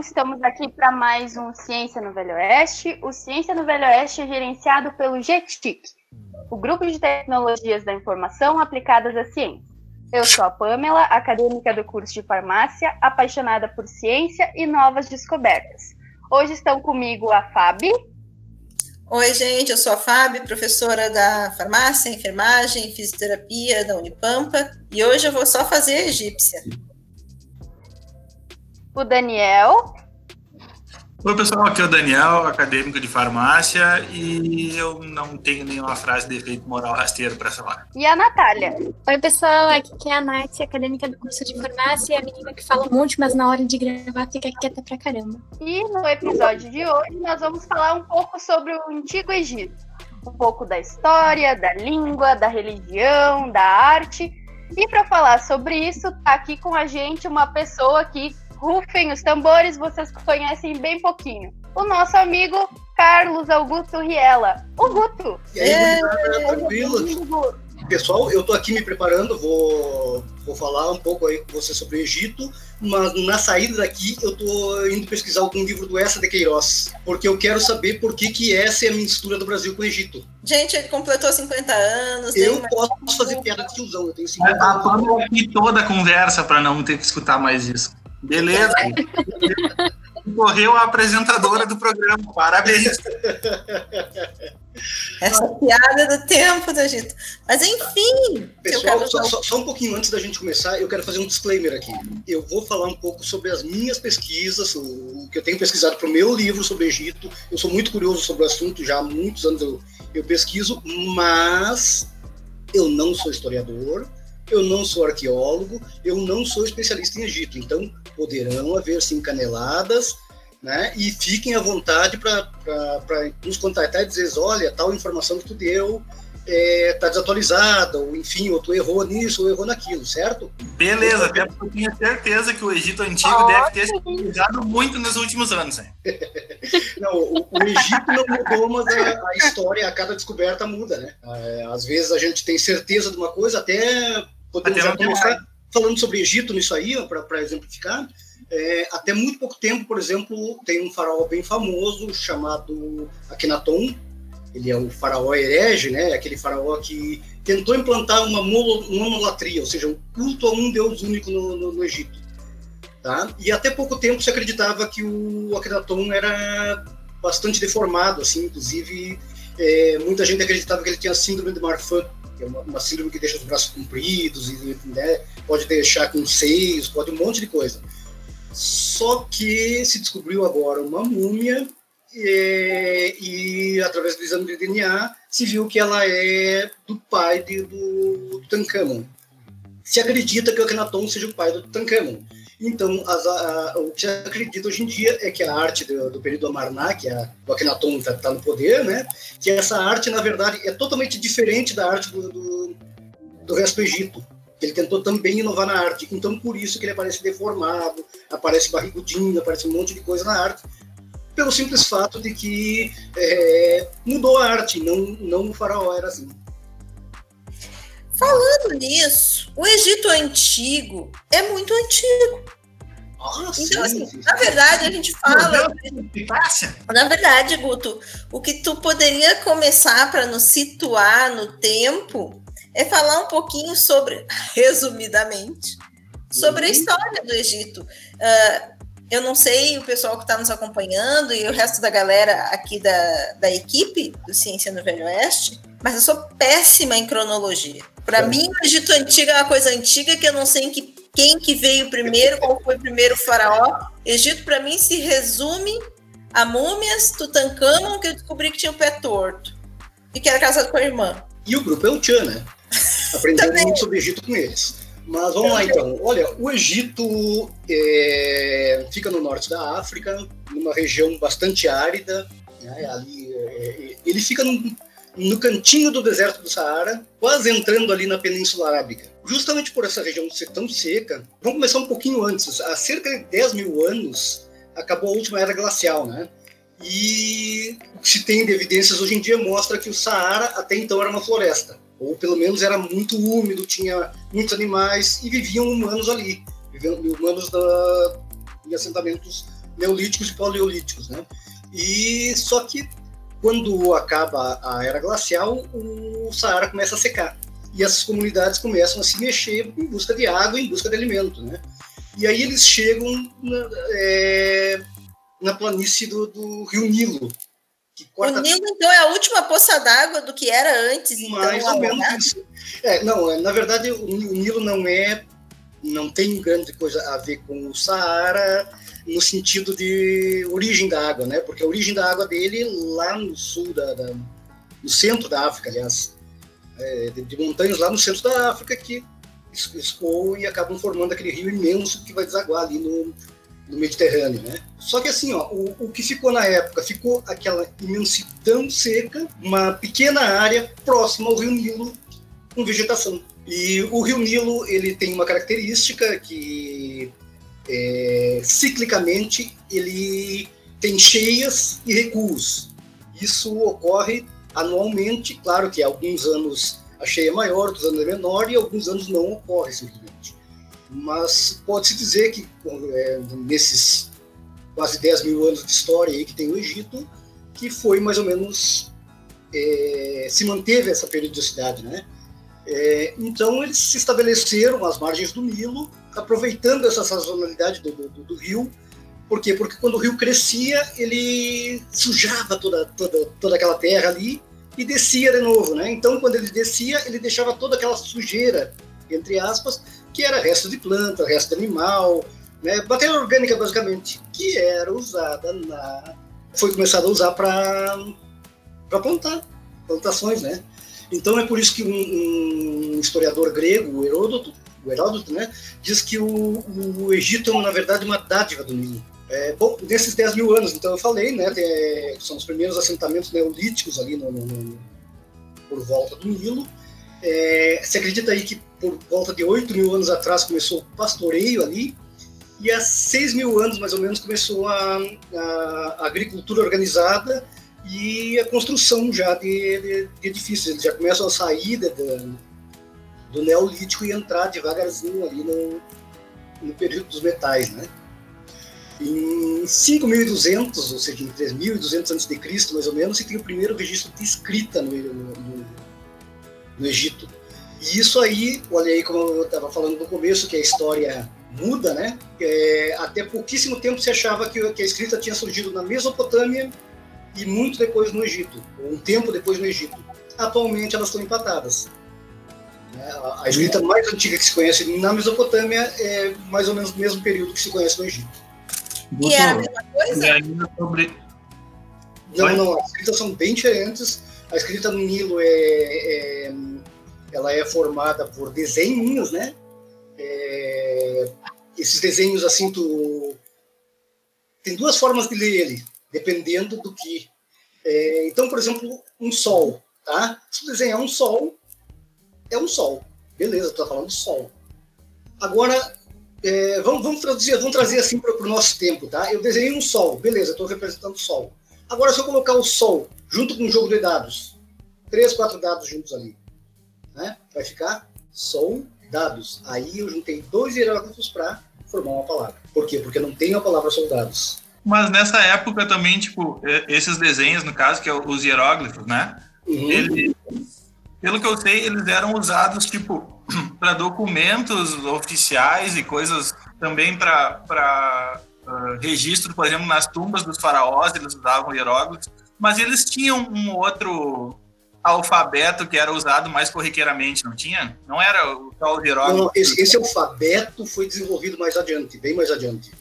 Estamos aqui para mais um Ciência no Velho Oeste. O Ciência no Velho Oeste é gerenciado pelo GTIC, o Grupo de Tecnologias da Informação Aplicadas à Ciência. Eu sou a Pamela, acadêmica do curso de farmácia, apaixonada por ciência e novas descobertas. Hoje estão comigo a Fábio. Oi, gente, eu sou a Fábio, professora da farmácia, enfermagem fisioterapia da Unipampa, e hoje eu vou só fazer egípcia. O Daniel. Oi, pessoal, aqui é o Daniel, acadêmico de farmácia, e eu não tenho nenhuma frase de efeito moral rasteiro para falar. E a Natália. Oi, pessoal, aqui é a Nath, acadêmica do curso de farmácia, a menina que fala um monte, mas na hora de gravar fica quieta pra caramba. E no episódio de hoje nós vamos falar um pouco sobre o Antigo Egito. Um pouco da história, da língua, da religião, da arte. E para falar sobre isso, tá aqui com a gente uma pessoa que rufem os tambores, vocês conhecem bem pouquinho. O nosso amigo Carlos Augusto Riela. O Guto. E aí, é, tranquilo? Pessoal, eu tô aqui me preparando, vou, vou falar um pouco aí com você sobre o Egito, mas na saída daqui eu tô indo pesquisar algum livro do Essa de Queiroz, porque eu quero saber por que, que essa é a mistura do Brasil com o Egito. Gente, ele completou 50 anos. Eu posso fazer piada de tiozão, eu tenho 50 anos. A Pamela toda a conversa para não ter que escutar mais isso. Beleza. Correu a apresentadora do programa. Parabéns. Essa piada do tempo do Egito. Mas enfim. Pessoal, só, só, só, um pouquinho antes da gente começar, eu quero fazer um disclaimer aqui. Eu vou falar um pouco sobre as minhas pesquisas, o, o que eu tenho pesquisado para o meu livro sobre Egito. Eu sou muito curioso sobre o assunto, já há muitos anos eu, eu pesquiso, mas eu não sou historiador eu não sou arqueólogo, eu não sou especialista em Egito, então poderão haver sim caneladas, né? E fiquem à vontade para nos contactar e dizer, olha, tal informação que tu deu está é, tá desatualizada, ou enfim, ou tu errou nisso, ou errou naquilo, certo? Beleza, até porque eu tenho certeza que o Egito Antigo deve ter se atualizado muito nos últimos anos. Hein? não, o, o, Egito não mudou, mas a, a, história, a cada descoberta muda, né? É, às vezes a gente tem certeza de uma coisa, até Podemos começar falando sobre Egito nisso aí, para exemplificar. É, até muito pouco tempo, por exemplo, tem um faraó bem famoso chamado Akhenaton. Ele é o faraó herege, né? Aquele faraó que tentou implantar uma monolatria, ou seja, um culto a um deus único no, no, no Egito. Tá? E até pouco tempo se acreditava que o Akhenaton era bastante deformado, assim, inclusive é, muita gente acreditava que ele tinha síndrome de Marfan, é uma, uma síndrome que deixa os braços compridos e né, pode deixar com seios, pode um monte de coisa. Só que se descobriu agora uma múmia e, e através do exame de DNA se viu que ela é do pai de, do Tutankhamon. Se acredita que o Akhenaton seja o pai do Tutankhamon. Então, as, a, o que se acredita hoje em dia é que a arte do, do período Amarná, que a, o Akhenaton está tá no poder, né? que essa arte, na verdade, é totalmente diferente da arte do, do, do resto do Egito. Ele tentou também inovar na arte. Então, por isso que ele aparece deformado, aparece barrigudinho, aparece um monte de coisa na arte, pelo simples fato de que é, mudou a arte, não, não o faraó era assim. Falando nisso, o Egito antigo é muito antigo. Ah, então, assim, na verdade, a gente fala. Na verdade, Guto, o que tu poderia começar para nos situar no tempo é falar um pouquinho sobre, resumidamente, sobre a uhum. história do Egito. Uh, eu não sei o pessoal que está nos acompanhando e o resto da galera aqui da, da equipe do Ciência no Velho Oeste, mas eu sou péssima em cronologia. Para mim, o Egito Antigo é uma coisa antiga que eu não sei em que, quem que veio primeiro, qual foi o primeiro faraó. Egito, para mim, se resume a múmias, Tutankhamon, que eu descobri que tinha o pé torto e que era casado com a irmã. E o grupo é o Tchan, né? Aprendendo muito sobre o Egito com eles. Mas vamos lá então. Olha, o Egito é, fica no norte da África, numa região bastante árida. Né? Ali, é, é ele fica num no cantinho do deserto do Saara, quase entrando ali na Península Arábica. Justamente por essa região ser tão seca, vamos começar um pouquinho antes. Há cerca de 10 mil anos acabou a última era glacial, né? E o que se tem de evidências hoje em dia mostra que o Saara até então era uma floresta, ou pelo menos era muito úmido, tinha muitos animais e viviam humanos ali, viviam humanos da, em assentamentos neolíticos e paleolíticos, né? E só que quando acaba a era glacial, o Saara começa a secar e essas comunidades começam a se mexer em busca de água, em busca de alimento, né? E aí eles chegam na, é, na planície do, do, Rio Nilo. Corta... O Nilo, então, é a última poça d'água do que era antes, então, Mais ou menos isso. É, não, é, na verdade, o Nilo não é, não tem grande coisa a ver com o Saara no sentido de origem da água, né? Porque a origem da água dele lá no sul da, da no centro da África, aliás, é, de, de, montanhas lá no centro da África que escoam e acabam formando aquele rio imenso que vai desaguar ali no, no Mediterrâneo, né? Só que assim, ó, o, o, que ficou na época, ficou aquela imensidão seca, uma pequena área próxima ao Rio Nilo com vegetação. E o Rio Nilo, ele tem uma característica que é, ciclicamente ele tem cheias e recuos. Isso ocorre anualmente, claro que alguns anos a cheia é maior, outros anos é menor e alguns anos não ocorre simplesmente. Mas pode-se dizer que é, nesses quase 10 mil anos de história aí que tem o Egito, que foi mais ou menos é, se manteve essa periodicidade, né? É, então eles se estabeleceram às margens do Nilo, aproveitando essa sazonalidade do, do, do, rio. Por quê? Porque quando o rio crescia, ele sujava toda, toda, toda aquela terra ali e descia de novo, né? Então, quando ele descia, ele deixava toda aquela sujeira, entre aspas, que era resto de planta, resto de animal, né? Matéria orgânica, basicamente, que era usada na... Foi começada a usar para plantar, plantações, né? Então é por isso que um, um historiador grego, Heródoto, o Heródoto, né, diz que o, o Egito é, na verdade, uma dádiva do Nilo. É, bom, nesses 10 mil anos, então eu falei, né, é, são os primeiros assentamentos neolíticos ali no, no, no, por volta do Nilo. É, se acredita aí que por volta de 8 mil anos atrás começou o pastoreio ali, e há 6 mil anos, mais ou menos, começou a, a, a agricultura organizada e a construção já de, de, de edifícios. Eles já começam a sair do Neolítico e entrar devagarzinho ali no, no período dos metais, né? Em 5.200, ou seja, em 3.200 a.C., mais ou menos, se tem o primeiro registro de escrita no, no, no Egito. E isso aí, olha aí como eu estava falando no começo, que a história muda, né? É, até pouquíssimo tempo se achava que, que a escrita tinha surgido na Mesopotâmia e muito depois no Egito, um tempo depois no Egito. Atualmente elas estão empatadas. Né? A escrita mais antiga que se conhece na Mesopotâmia é mais ou menos o mesmo período que se conhece no Egito. E é a mesma coisa? Não, não, as escritas são bem diferentes. A escrita no Nilo é, é ela é formada por desenhos, né? É, esses desenhos assim, tu tem duas formas de ler ele dependendo do que. É, então, por exemplo, um sol, tá? Se desenhar um sol, é um sol. Beleza, tu tá falando sol. Agora, é, vamos, vamos, traduzir, vamos trazer assim para o nosso tempo, tá? Eu desenhei um sol, beleza, estou representando o sol. Agora, se eu colocar o sol junto com um jogo de dados, três, quatro dados juntos ali, né? Vai ficar sol dados. Aí eu juntei dois hieróglifos para formar uma palavra. Por quê? Porque não tem a palavra soldados. Mas nessa época também, tipo, esses desenhos, no caso, que é os hieróglifos, né? Uhum. Ele, pelo que eu sei, eles eram usados, tipo, para documentos oficiais e coisas também para uh, registro, por exemplo, nas tumbas dos faraós, eles usavam hieróglifos, mas eles tinham um outro alfabeto que era usado mais corriqueiramente, não tinha? Não era o tal hieróglifo? Não, esse, esse alfabeto foi desenvolvido mais adiante, bem mais adiante.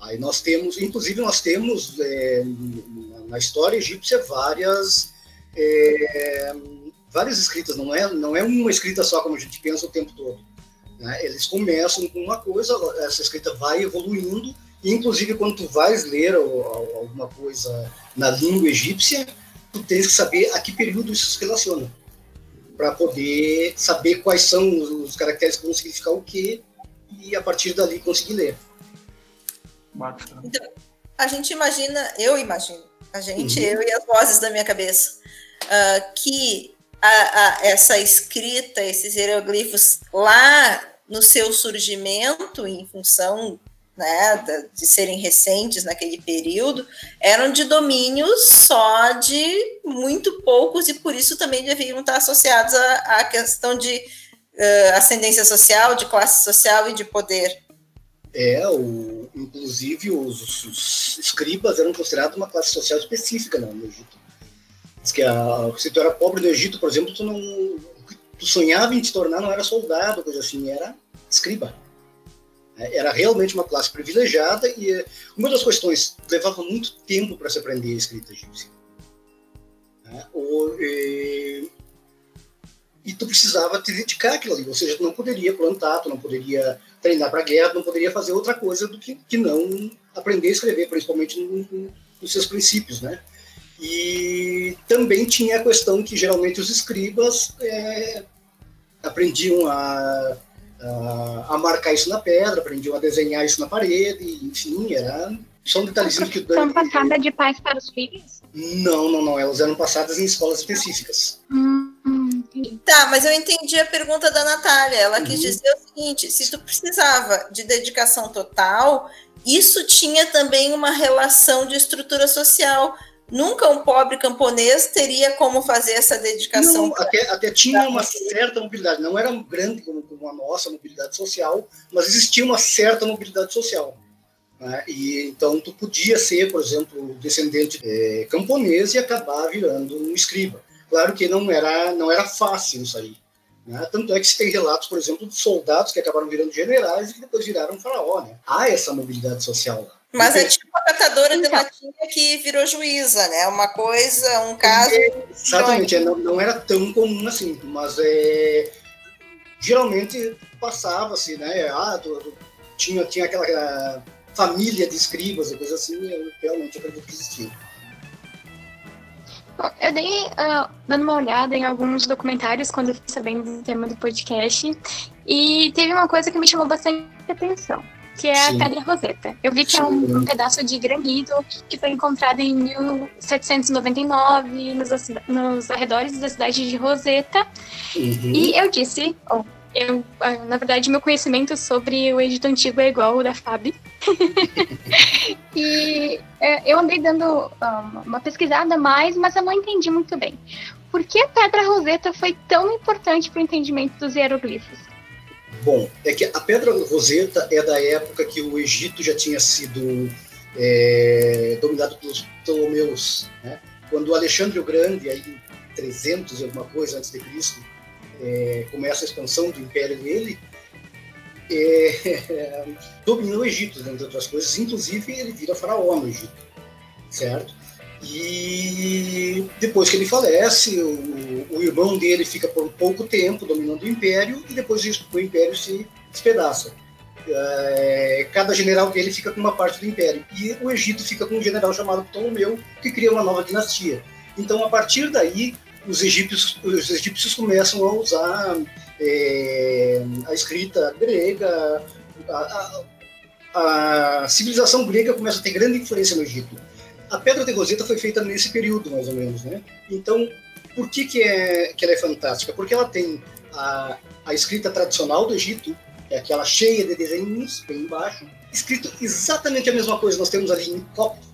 Aí nós temos, inclusive nós temos é, na história egípcia várias é, várias escritas, não é não é uma escrita só como a gente pensa o tempo todo. Né? Eles começam com uma coisa, essa escrita vai evoluindo, inclusive quando tu vais ler alguma coisa na língua egípcia, tu tens que saber a que período isso se relaciona, para poder saber quais são os caracteres que vão significar o quê, e a partir dali conseguir ler. Então, a gente imagina, eu imagino, a gente, uhum. eu e as vozes da minha cabeça, uh, que a, a, essa escrita, esses hieroglifos lá no seu surgimento, em função né, de serem recentes naquele período, eram de domínios só de muito poucos e por isso também deviam estar associados à, à questão de uh, ascendência social, de classe social e de poder. É, o, inclusive os, os escribas eram considerados uma classe social específica né, no Egito. Diz que a, se tu era pobre no Egito, por exemplo, tu não tu sonhava em te tornar não era soldado, coisa assim, era escriba. É, era realmente uma classe privilegiada e é, uma das questões levava muito tempo para se aprender a escrita egípcia. Né? e, e, tu precisava te dedicar àquilo ali, ou seja, tu não poderia plantar, tu não poderia treinar para guerra, não poderia fazer outra coisa do que, que não aprender a escrever, principalmente no, nos seus princípios, né? E também tinha a questão que geralmente os escribas é, aprendiam a a marcar isso na pedra, aprendiam a desenhar isso na parede, enfim, era só um detalhezinho que... São passadas de pais para os filhos? Não, não, não, elas eram passadas em escolas específicas. Hum, tá, mas eu entendi a pergunta da Natália, ela uhum. quis dizer o seguinte, se tu precisava de dedicação total, isso tinha também uma relação de estrutura social, Nunca um pobre camponês teria como fazer essa dedicação. Não, até, até, tinha uma certa mobilidade, não era grande como, como a nossa mobilidade social, mas existia uma certa mobilidade social. Né? E então tu podia ser, por exemplo, descendente é, camponês e acabar virando um escriba. Claro que não era não era fácil isso aí. Né? Tanto é que se tem relatos, por exemplo, de soldados que acabaram virando generais e que depois viraram faraó. Né? Há essa mobilidade social lá. Mas é tipo a catadora de latinha que virou juíza, né? Uma coisa, um caso. É, exatamente, é, não, não, era tão comum assim, mas é, geralmente passava-se, né? Ah, tu, tu, tinha, tinha aquela família de escribas e coisa assim, eu realmente acredito que existia. Eu dei uh, dando uma olhada em alguns documentários quando eu fiquei sabendo do tema do podcast e teve uma coisa que me chamou bastante atenção que é Sim. a Pedra Roseta. Eu vi que Sim. é um, um, pedaço de granito que foi encontrado em 1799 nos, nos arredores da cidade de Roseta. Uhum. E eu disse, oh, eu, ah, na verdade, meu conhecimento sobre o Egito Antigo é igual ao da Fábio. e é, eu andei dando um, uma pesquisada mais, mas eu não entendi muito bem. Por que a Pedra Roseta foi tão importante para o entendimento dos hieroglifos? Bom, é que a Pedra Roseta é da época que o Egito já tinha sido é, dominado pelos Ptolomeus. Né? Quando Alexandre o Grande, aí 300 e alguma coisa antes de Cristo, é, começa a expansão do império dele, é, dominou o Egito, entre outras coisas. Inclusive, ele vira faraó no Egito, certo? E depois que ele falece, o, o, irmão dele fica por pouco tempo dominando o império e depois o império se despedaça. É, cada general dele fica com uma parte do império e o Egito fica com um general chamado Ptolomeu que cria uma nova dinastia. Então, a partir daí, os egípcios, os egípcios começam a usar é, a escrita grega, a, a, a civilização grega começa a ter grande influência no Egito a Pedra de Roseta foi feita nesse período, mais ou menos, né? Então, por que, que, é, que ela é fantástica? Porque ela tem a, a escrita tradicional do Egito, que é aquela cheia de desenhos, bem embaixo, escrito exatamente a mesma coisa nós temos ali em copto,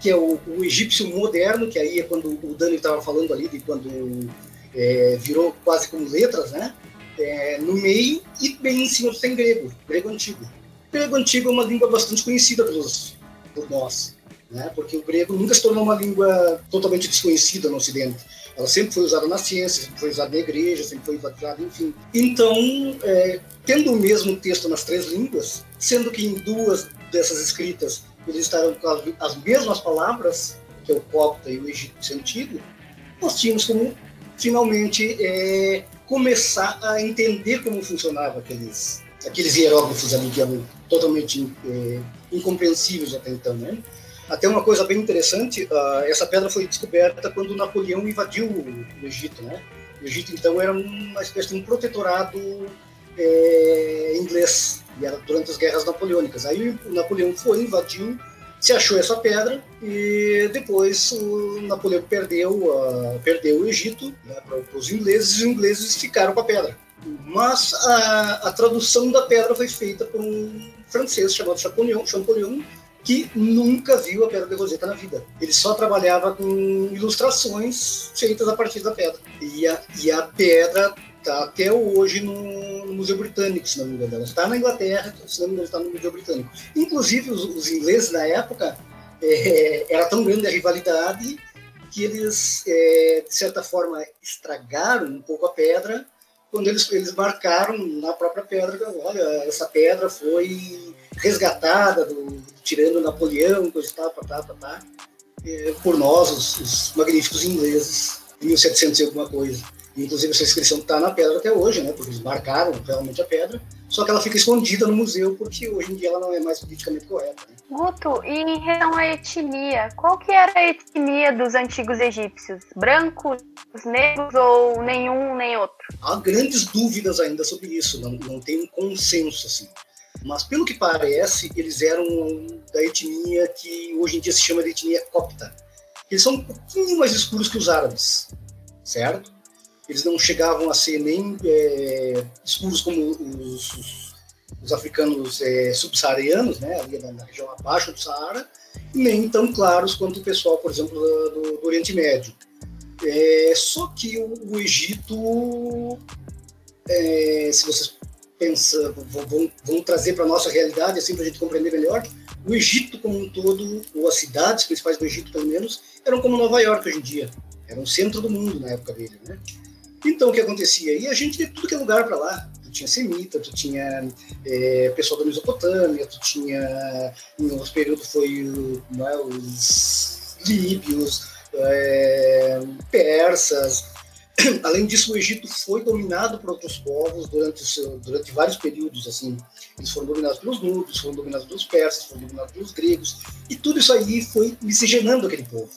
que é o, o, egípcio moderno, que aí é quando o Dani estava falando ali, de quando é, virou quase como letras, né? É, no meio e bem em cima tem grego, grego antigo. O grego antigo é uma língua bastante conhecida pelos, por nós né? porque o grego nunca se tornou uma língua totalmente desconhecida no Ocidente. Ela sempre foi usada na ciência, sempre foi usada na igreja, sempre foi usada, enfim. Então, é, tendo o mesmo texto nas três línguas, sendo que em duas dessas escritas eles estavam com as mesmas palavras, que o copta e o egípcio antigo, nós tínhamos como finalmente é, começar a entender como funcionavam aqueles, aqueles hieróglifos ali que eram totalmente é, incompreensíveis até então, né? Até uma coisa bem interessante, uh, essa pedra foi descoberta quando Napoleão invadiu o Egito, né? O Egito, então, era uma espécie de um protetorado é, inglês, e era durante as guerras napoleônicas. Aí o Napoleão foi, invadiu, se achou essa pedra, e depois o Napoleão perdeu, uh, perdeu o Egito né, para os ingleses, e os ingleses ficaram com a pedra. Mas a, a tradução da pedra foi feita por um francês chamado Champollion, Champollion que nunca viu a pedra de Roseta na vida. Ele só trabalhava com ilustrações feitas a partir da pedra. E a, e a pedra está até hoje no, Museu Britânico, se não me engano. Ela está na Inglaterra, se não me engano, está no Museu Britânico. Inclusive, os, os ingleses na época, é, era tão grande a rivalidade que eles, é, de certa forma, estragaram um pouco a pedra quando eles, eles marcaram na própria pedra, olha, essa pedra foi resgatada do tirando Napoleão, coisa tal, tá, tá, tá, tá, é, por nós, os, os, magníficos ingleses, em 1700 e alguma coisa. Inclusive, essa inscrição está na pedra até hoje, né, porque eles marcaram realmente a pedra, só que ela fica escondida no museu, porque hoje em dia ela não é mais politicamente correta. Né? Guto, e em relação à etnia, qual que era a etnia dos antigos egípcios? Brancos, negros ou nenhum nem outro? Há grandes dúvidas ainda sobre isso, não, não tem um consenso, assim. Mas, pelo que parece, eles eram da etnia que hoje em dia se chama de etnia copta. Eles são um pouquinho mais escuros que os árabes, certo? Eles não chegavam a ser nem é, escuros como os, os, os africanos é, subsaarianos, né, ali na, região abaixo do Saara, nem tão claros quanto o pessoal, por exemplo, do, do Oriente Médio. É, só que o, o Egito, é, se vocês pensam, vão, vão trazer para a nossa realidade, assim, para a gente compreender melhor, o Egito como um todo, ou as cidades principais do Egito, pelo menos, eram como Nova York hoje em dia. Era o centro do mundo na época dele, né? Então, o que acontecia? E a gente de tudo que é lugar para lá. Tu tinha semita, tu tinha é, pessoal da Mesopotâmia, tu tinha, em outro período foi é, os líbios, é, persas. Além disso, o Egito foi dominado por outros povos durante, seu, durante vários períodos. Assim, eles foram dominados pelos núbios, foram dominados pelos persas, foram dominados pelos gregos, e tudo isso aí foi miscigenando aquele povo.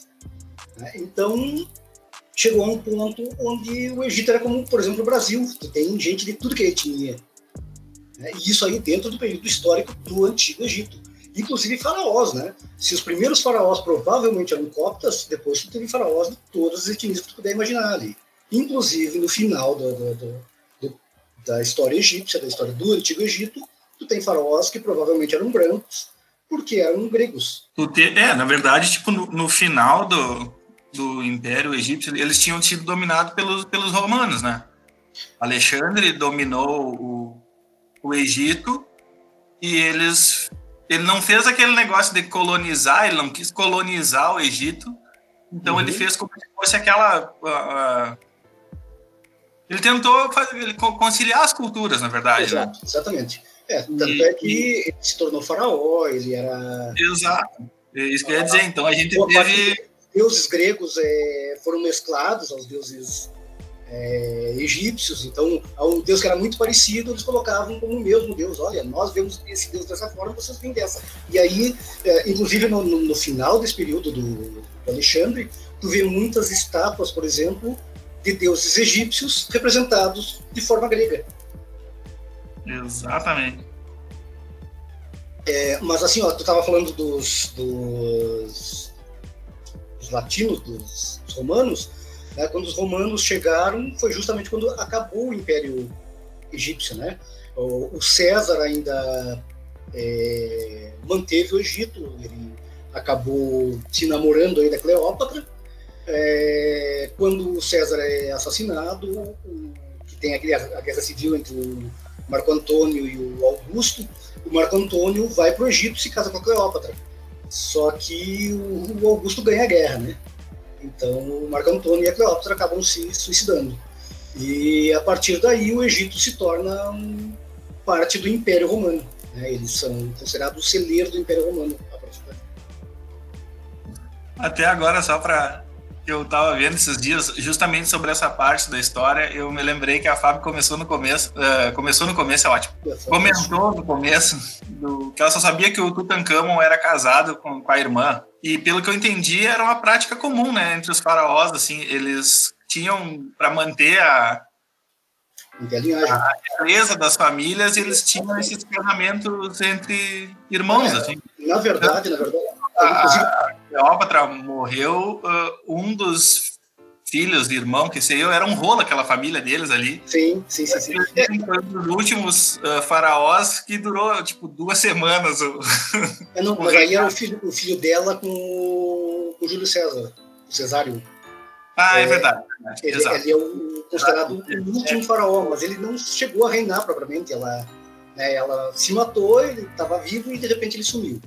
Né? Então, chegou a um ponto onde o Egito era como, por exemplo, o Brasil, que tem gente de tudo que é etnia. Né? E isso aí dentro do período histórico do Antigo Egito. Inclusive faraós, né? Se os primeiros faraós provavelmente eram coptas, depois teve faraós de todas as etnias que tu puder imaginar ali. Inclusive, no final do, do, do, da história egípcia, da história do Antigo Egito, tu tem faraós que provavelmente eram brancos, porque eram gregos. É, na verdade, tipo, no, no final do, do Império Egípcio, eles tinham sido dominados pelos, pelos romanos, né? Alexandre dominou o, o Egito e eles ele não fez aquele negócio de colonizar, ele não quis colonizar o Egito, então uhum. ele fez como se fosse aquela uh, uh, ele tentou fazer, ele conciliar as culturas, na verdade. Né? Exato, né? exatamente. É, tanto e, é que e... ele se tornou faraó, ele era. Exato. É isso que eu ia dizer. Então a gente teve deuses gregos é, foram mesclados aos deuses é, egípcios, então um deus que era muito parecido, eles colocavam como o mesmo deus. Olha, nós vemos esse deus dessa forma, vocês vêm dessa. E aí, é, inclusive no, no, no, final desse período do, do, Alexandre, tu vê muitas estátuas, por exemplo, de deuses egípcios representados de forma grega. Exatamente. É, mas assim, ó, tu estava falando dos, dos latinos, dos, dos romanos, né, quando os romanos chegaram, foi justamente quando acabou o Império Egípcio. Né? O, o César ainda é, manteve o Egito, ele acabou se namorando aí da Cleópatra. É, quando o César é assassinado, o, que tem aquele, a guerra civil entre o Marco Antônio e o Augusto, o Marco Antônio vai para o Egito e se casa com a Cleópatra. Só que o Augusto ganha a guerra, né? Então Marco Antônio e a Cleópatra acabam se suicidando. E a partir daí o Egito se torna parte do Império Romano. Né? Eles são considerados o celeiro do Império Romano. Até agora, só para eu estava vendo esses dias, justamente sobre essa parte da história, eu me lembrei que a Fábio começou no começo, uh, começou no começo, é ótimo, comentou no começo do, que ela só sabia que o Tutankhamon era casado com, com a irmã, e pelo que eu entendi, era uma prática comum, né, entre os faraós, assim, eles tinham, para manter a, a beleza das famílias, eles tinham esses casamentos entre irmãos, é, assim. Na verdade, na verdade, a Cleópatra morreu, uh, um dos filhos, irmão, que sei eu, era um rolo aquela família deles ali. Sim, sim, sim. sim. Foi um dos últimos uh, faraós que durou, tipo, duas semanas. É, não, mas aí era o filho, o filho dela com o, o Júlio César, o Cesário. Ah, é, é verdade. Ele, ele, é o, considerado o último faraó, mas ele não chegou a reinar propriamente. Ela, né, ela se matou, ele estava vivo e de repente ele sumiu.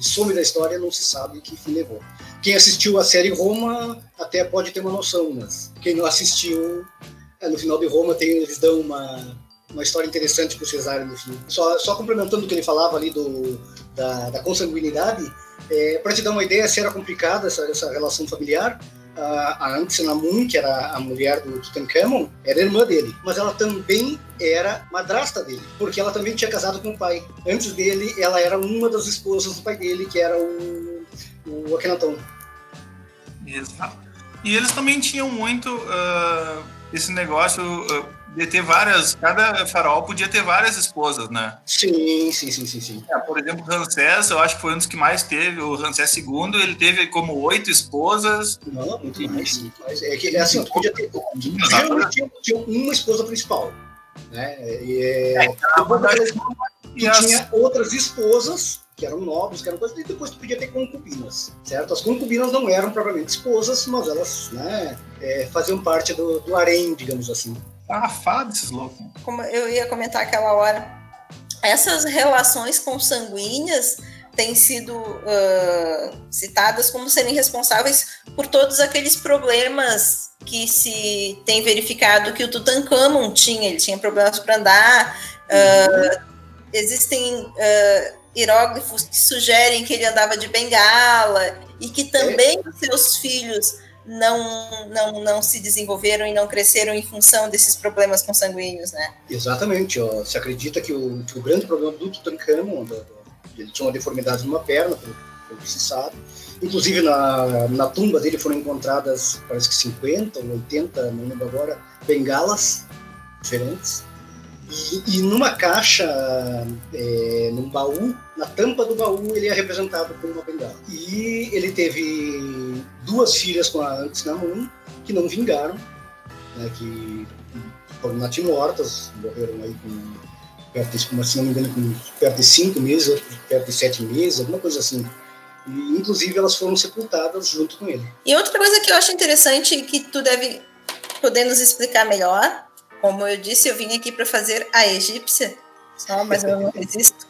Ele some da história, não se sabe que fim levou. Quem assistiu a série Roma até pode ter uma noção, mas quem não assistiu, é, no final de Roma tem, eles dão uma, uma história interessante para o Cesário no fim. Só, só complementando o que ele falava ali do, da, da consanguinidade, é, para te dar uma ideia se era complicada essa, essa relação familiar, a, a Anxinamun, que era a mulher do Tutankhamon, era irmã dele, mas ela também era madrasta dele, porque ela também tinha casado com o pai. Antes dele, ela era uma das esposas do pai dele, que era o, o Akhenaton. Exato. E eles também tinham muito uh, esse negócio uh, ter várias. Cada faraó podia ter várias esposas, né? Sim, sim, sim, sim. sim. É, por exemplo, Ramsés, eu acho que foi um dos que mais teve. O Ramsés II, ele teve como oito esposas. Não, muito mais. Muito mais. É que, é assim, tu podia ter. Geralmente tinha, tinha uma esposa principal. Né? E, é, é, e tinha outras esposas que eram nobres, que eram coisas, e depois tu podia ter concubinas, certo? As concubinas não eram propriamente esposas, mas elas né, é, faziam parte do, do harém, digamos assim. Safado esses loucos. Como eu ia comentar aquela hora, essas relações consanguíneas têm sido uh, citadas como serem responsáveis por todos aqueles problemas que se tem verificado que o Tutankhamon tinha. Ele tinha problemas para andar, uh, existem uh, hieróglifos que sugerem que ele andava de bengala e que também é. seus filhos não, não, não se desenvolveram e não cresceram em função desses problemas consanguíneos, né? Exatamente. Ó. Se acredita que o, que o grande problema do Tutankhamon, ele tinha uma deformidade numa perna, pelo, pelo que se sabe. Inclusive, na, na tumba dele foram encontradas, parece que 50 ou 80, não lembro agora, bengalas diferentes. E, numa caixa, é, num baú, na tampa do baú, ele é representado por uma bengala. E ele teve duas filhas com a Anxinamun, que não vingaram, né, que foram natimortas, morreram aí com perto de, se não me engano, com perto de cinco meses, perto de sete meses, alguma coisa assim. E, inclusive, elas foram sepultadas junto com ele. E outra coisa que eu acho interessante que tu deve poder nos explicar melhor como eu disse, eu vim aqui para fazer a egípcia, só, mas eu não resisto.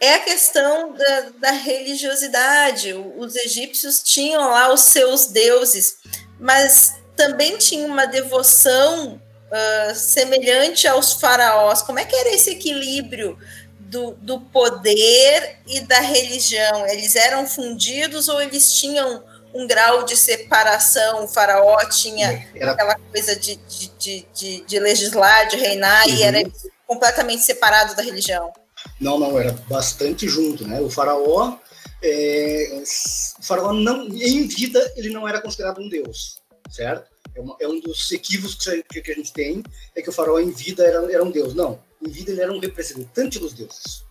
É a questão da, da religiosidade. Os egípcios tinham lá os seus deuses, mas também tinha uma devoção uh, semelhante aos faraós. Como é que era esse equilíbrio do, do poder e da religião? Eles eram fundidos ou eles tinham um grau de separação, o faraó tinha era... aquela coisa de, de, de, de, legislar, de reinar, uhum. e era completamente separado da religião. Não, não, era bastante junto, né? O faraó, é, o faraó não, em vida, ele não era considerado um deus, certo? É, uma, é um dos equívocos que, que a gente tem, é que o faraó em vida era, era um deus. Não, em vida ele era um representante dos deuses.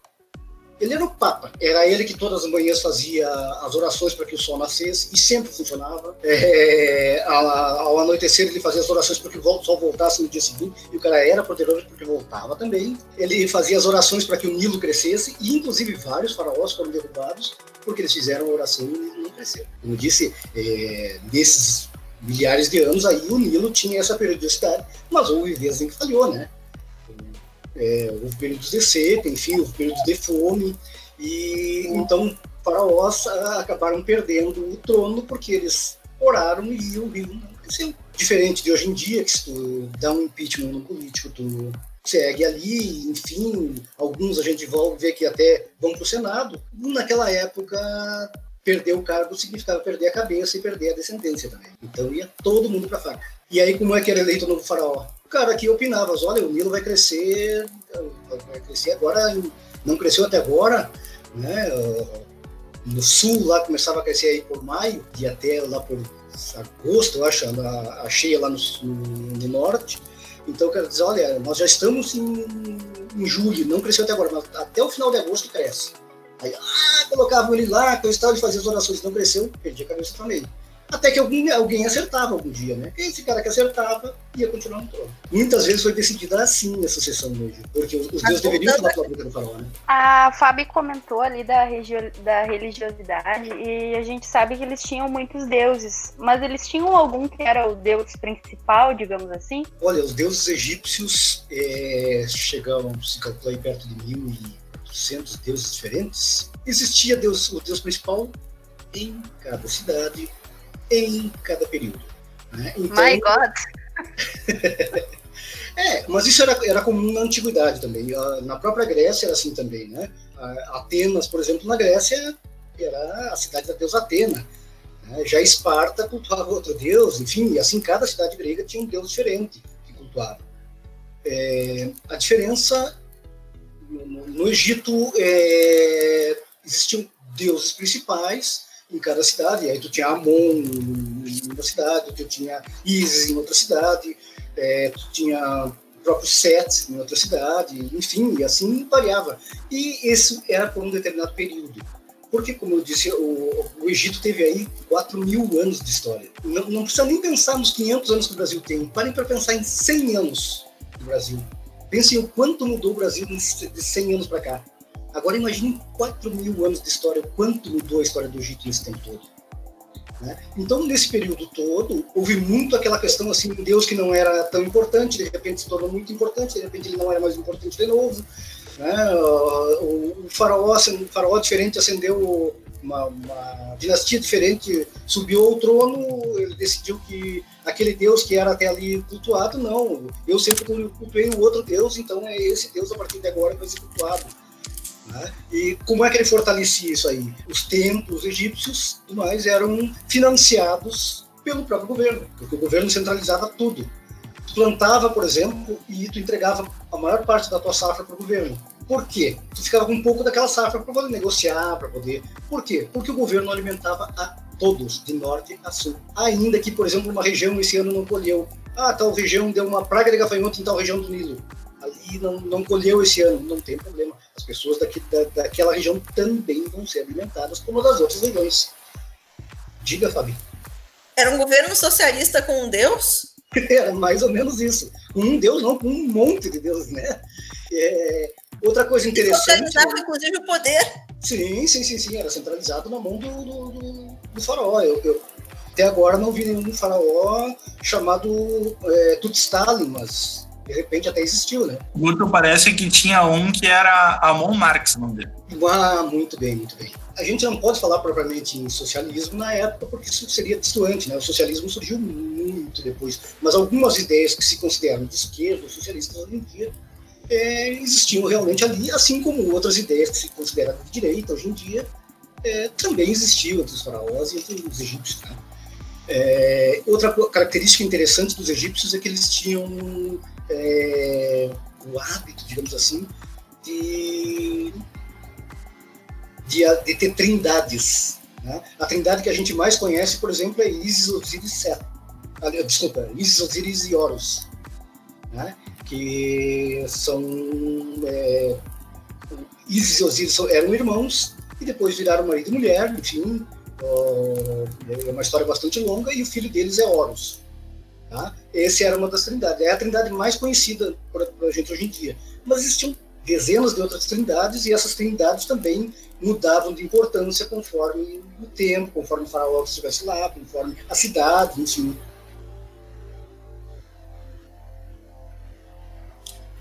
Ele era o Papa. Era ele que todas as manhãs fazia as orações para que o sol nascesse e sempre funcionava. É, ao anoitecer ele fazia as orações para que o sol voltasse no dia seguinte e o cara era poderoso porque voltava também. Ele fazia as orações para que o Nilo crescesse e inclusive vários faraós foram derrubados porque eles fizeram a oração e o Nilo não cresceu. Como disse, é, nesses milhares de anos aí o Nilo tinha essa periodicidade, mas houve vezes em que falhou, né? É, houve períodos de seca, enfim, houve períodos de fome, e então faraós ah, acabaram perdendo o trono porque eles oraram e o rio não cresceu. Diferente de hoje em dia, que se tu dá um impeachment no político, tu segue ali, enfim, alguns a gente vê que até vão para o Senado. Naquela época, perder o cargo significava perder a cabeça e perder a descendência também. Então ia todo mundo para faca. E aí, como é que era eleito o novo faraó? Cara aqui opinava, olha, o Nilo vai crescer, vai crescer agora, não cresceu até agora, né? No sul lá começava a crescer aí por maio e até lá por agosto, eu acho, a, cheia lá no, no, no norte. Então, quero dizer, olha, nós já estamos em, em julho, não cresceu até agora, mas até o final de agosto cresce. Aí, ah, colocavam ele lá, o estado de fazer as orações, não cresceu, perdi a cabeça também. Até que alguém, alguém acertava algum dia, né? E esse cara que acertava ia continuar no trono. Muitas vezes foi decidida assim essa sucessão hoje, porque os, os deuses deveriam falar pela boca do faraó, né? A Fábio comentou ali da, da religiosidade e a gente sabe que eles tinham muitos deuses, mas eles tinham algum que era o deus principal, digamos assim? Olha, os deuses egípcios é, chegavam, se calculou aí perto de 1.800 deuses diferentes. Existia deus, o deus principal em cada cidade, em cada período. Né? Então, My God! é, mas isso era, era comum na antiguidade também. Na própria Grécia era assim também, né? Atenas, por exemplo, na Grécia era a cidade da deusa Atena. Né? Já Esparta cultuava outro deus, enfim, e assim cada cidade grega tinha um deus diferente que cultuava. É, a diferença no, no Egito é, existiam deuses principais em cada cidade. Aí tu tinha Amon em uma cidade, tu tinha Isis em outra cidade, é, tu tinha o próprio Set em outra cidade, enfim, e assim variava. E isso era por um determinado período. Porque, como eu disse, o, o Egito teve aí 4 mil anos de história. Não, não, precisa nem pensar nos 500 anos que o Brasil tem. Parem para pensar em 100 anos do Brasil. Pensem o quanto mudou o Brasil de 100 anos para cá. Agora imagine 4 mil anos de história, quanto mudou a história do Egito nesse tempo todo. Né? Então, nesse período todo, houve muito aquela questão assim, de Deus que não era tão importante, de repente se tornou muito importante, de repente ele não era mais importante de novo. Né? O, faraó, o faraó diferente acendeu uma, uma, dinastia diferente, subiu ao trono, ele decidiu que aquele Deus que era até ali cultuado, não, eu sempre cultuei o outro Deus, então é esse Deus a partir de agora que vai ser cultuado. Né? E como é que ele fortalecia isso aí? Os templos egípcios e mais eram financiados pelo próprio governo, porque o governo centralizava tudo. Tu plantava, por exemplo, e tu entregava a maior parte da tua safra para o governo. Por quê? Tu ficava com um pouco daquela safra para poder negociar, para poder. Por quê? Porque o governo alimentava a todos, de norte a sul. Ainda que, por exemplo, uma região esse ano não colheu. Ah, tal região deu uma praga de gafanhoto em tal região do Nilo. Ali não, não colheu esse ano, não tem problema as pessoas daqui, da, daquela região também vão ser alimentadas como das outras regiões. Diga, Fabi. Era um governo socialista com um deus? Era mais ou menos isso. Um deus não, com um monte de deuses, né? É, outra coisa interessante... Centralizava, inclusive, o poder. Sim, sim, sim, sim. Era centralizado na mão do, do, do, do faraó. Eu, eu, até agora não vi nenhum faraó chamado é, Tut Stalin, mas de repente até existiu, né? Guto parece que tinha um que era Amon Marx, não dele. Ah, muito bem, muito bem. A gente não pode falar propriamente em socialismo na época, porque isso seria distante, né? O socialismo surgiu muito depois. Mas algumas ideias que se consideram de esquerda, socialistas hoje em dia, é, existiam realmente ali, assim como outras ideias que se consideram de direita hoje em dia, é, também existiam entre os faraós e entre os egípcios. Né? É, outra característica interessante dos egípcios é que eles tinham é, o hábito, digamos assim, de, de, de ter trindades. Né? A trindade que a gente mais conhece, por exemplo, é Isis, Osíris e Set. Desculpa, Isis, Osíris e Horus. Né? Que são. É, Isis e Osíris eram irmãos e depois viraram marido e mulher, enfim. É uma história bastante longa e o filho deles é Horus. Tá? Essa era uma das trindades. É a trindade mais conhecida para a gente hoje em dia. Mas existiam dezenas de outras trindades e essas trindades também mudavam de importância conforme o tempo, conforme o faraó estivesse lá, conforme a cidade, enfim.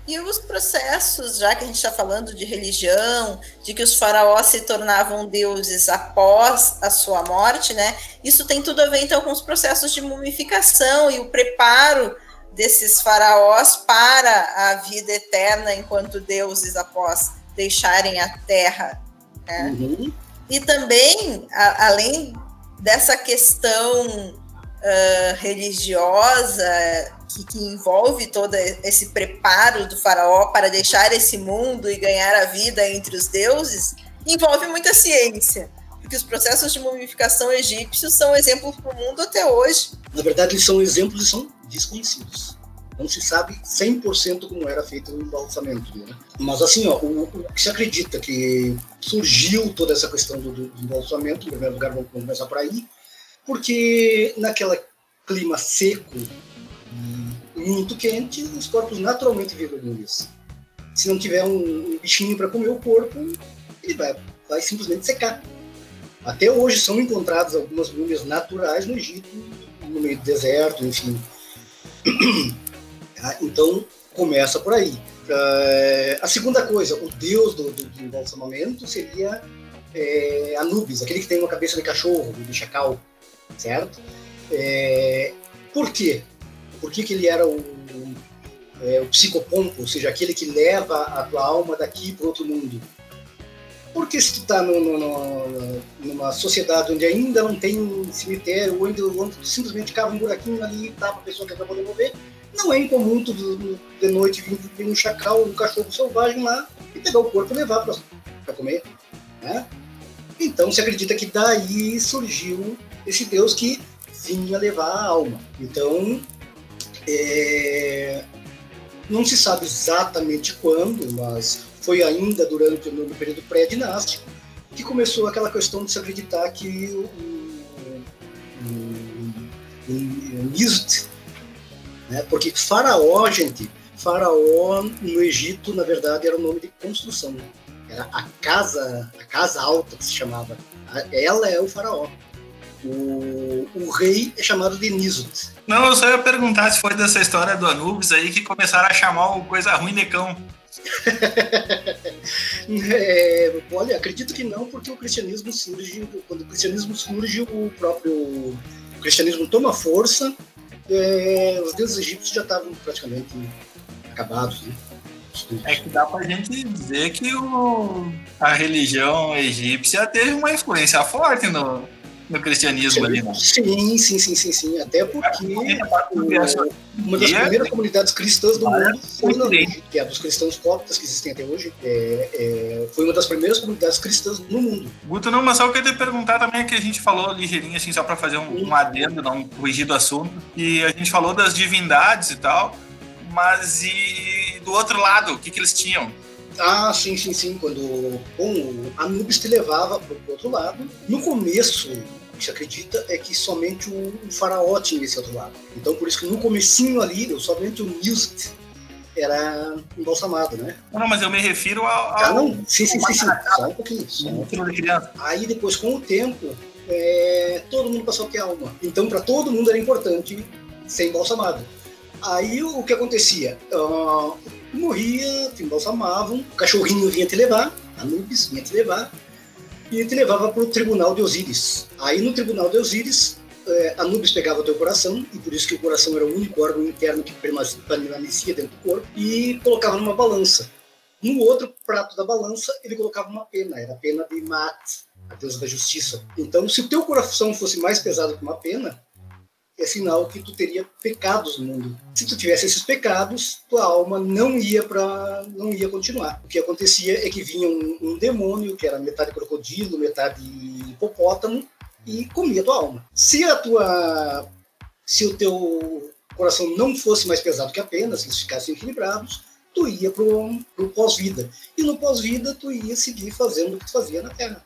E os processos, já que a gente está falando de religião, de que os faraós se tornavam deuses após a sua morte, né? Isso tem tudo a ver então com os processos de mumificação e o preparo desses faraós para a vida eterna enquanto deuses após deixarem a terra. Né? Uhum. E também, a, além dessa questão uh, religiosa que, que, envolve todo esse preparo do faraó para deixar esse mundo e ganhar a vida entre os deuses, envolve muita ciência. Porque os processos de mumificação egípcios são exemplos para o mundo até hoje. Na verdade, eles são exemplos e são desconhecidos. Não se sabe 100% como era feito o embalsamento. Né? Mas assim, ó, o, o, que se acredita que surgiu toda essa questão do, do embalsamento, em primeiro lugar, vamos começar por aí, Porque naquele clima seco muito quente, os corpos naturalmente viram múmias. Se não tiver um, um bichinho para comer o corpo, ele vai, vai simplesmente secar. Até hoje são encontradas algumas múmias naturais no Egito, no meio do deserto, enfim. Ah, então, começa por aí. Uh, a segunda coisa, o deus do, do, do embalsamamento seria é, Anubis, aquele que tem uma cabeça de cachorro, de chacal, certo? É, por quê? Por que, que ele era o, é, o psicopompo, ou seja, aquele que leva a tua alma daqui para outro mundo? Porque se tu está numa sociedade onde ainda não tem um cemitério, onde, onde tu simplesmente cava um buraquinho ali e tá para a pessoa que acabou de morrer, não é incomum tu de noite vir, um chacal, um cachorro selvagem lá e pegar o corpo e levar para comer. Né? Então se acredita que daí surgiu esse Deus que vinha levar a alma. Então, é, não se sabe exatamente quando, mas foi ainda durante o período pré-dinástico que começou aquela questão de se acreditar que o, o, o, né? porque faraó, gente, faraó no Egito, na verdade, era o nome de construção. Era a casa, a casa alta que se chamava. Ela é o faraó. O, o rei é chamado de Nizut. Não, eu só ia perguntar se foi dessa história do Anubis aí que começaram a chamar o coisa ruim de cão. é, olha, acredito que não, porque o cristianismo surge, quando o cristianismo surge, o próprio o cristianismo toma força, é, os deuses egípcios já estavam praticamente acabados, né? É que dá pra gente dizer que o, a religião egípcia teve uma influência forte no, no cristianismo ali, né? Sim, sim, sim, sim, sim. Até porque uma das primeiras comunidades cristãs do mundo foi no que é a dos cristãos coptas que existem até hoje. É, é, foi uma das primeiras comunidades cristãs no mundo. Guto, não, mas só eu queria perguntar também que a gente falou ligeirinho, assim, só para fazer um, um adendo, não corrigir do assunto. E a gente falou das divindades e tal, mas e do outro lado, o que, que eles tinham? Ah, sim, sim, sim. Quando bom, Anubis te levava para o outro lado. No começo, o que se acredita é que somente o, o, faraó tinha esse outro lado. Então, por isso que no comecinho ali, somente o Newt era embalsamado, né? Não, mas eu me refiro ao... Ah, não, sim, sim, sim, sim. Só um pouquinho. Só um pouquinho. Aí, depois, com o tempo, é, todo mundo passou a ter alma. Então, para todo mundo era importante ser embalsamado. Aí, o que acontecia? Uh, morria, te embalsamavam, o cachorrinho vinha te levar, Anubis vinha te levar, e te levava para o tribunal de Osíris. Aí no tribunal de Osíris, é, Anubis pegava o teu coração, e por isso que o coração era o único órgão interno que permanecia dentro do corpo, e colocava numa balança. No outro prato da balança, ele colocava uma pena, era a pena de Maat, a deusa da justiça. Então, se o teu coração fosse mais pesado que uma pena, é sinal que tu teria pecados no mundo. Se tu tivesse esses pecados, tua alma não ia para não ia continuar. O que acontecia é que vinha um, um, demônio que era metade crocodilo, metade hipopótamo e comia tua alma. Se a tua se o teu coração não fosse mais pesado que a pena, se eles ficassem equilibrados, tu ia pro, pro pós-vida. E no pós-vida tu ia seguir fazendo o que tu fazia na Terra.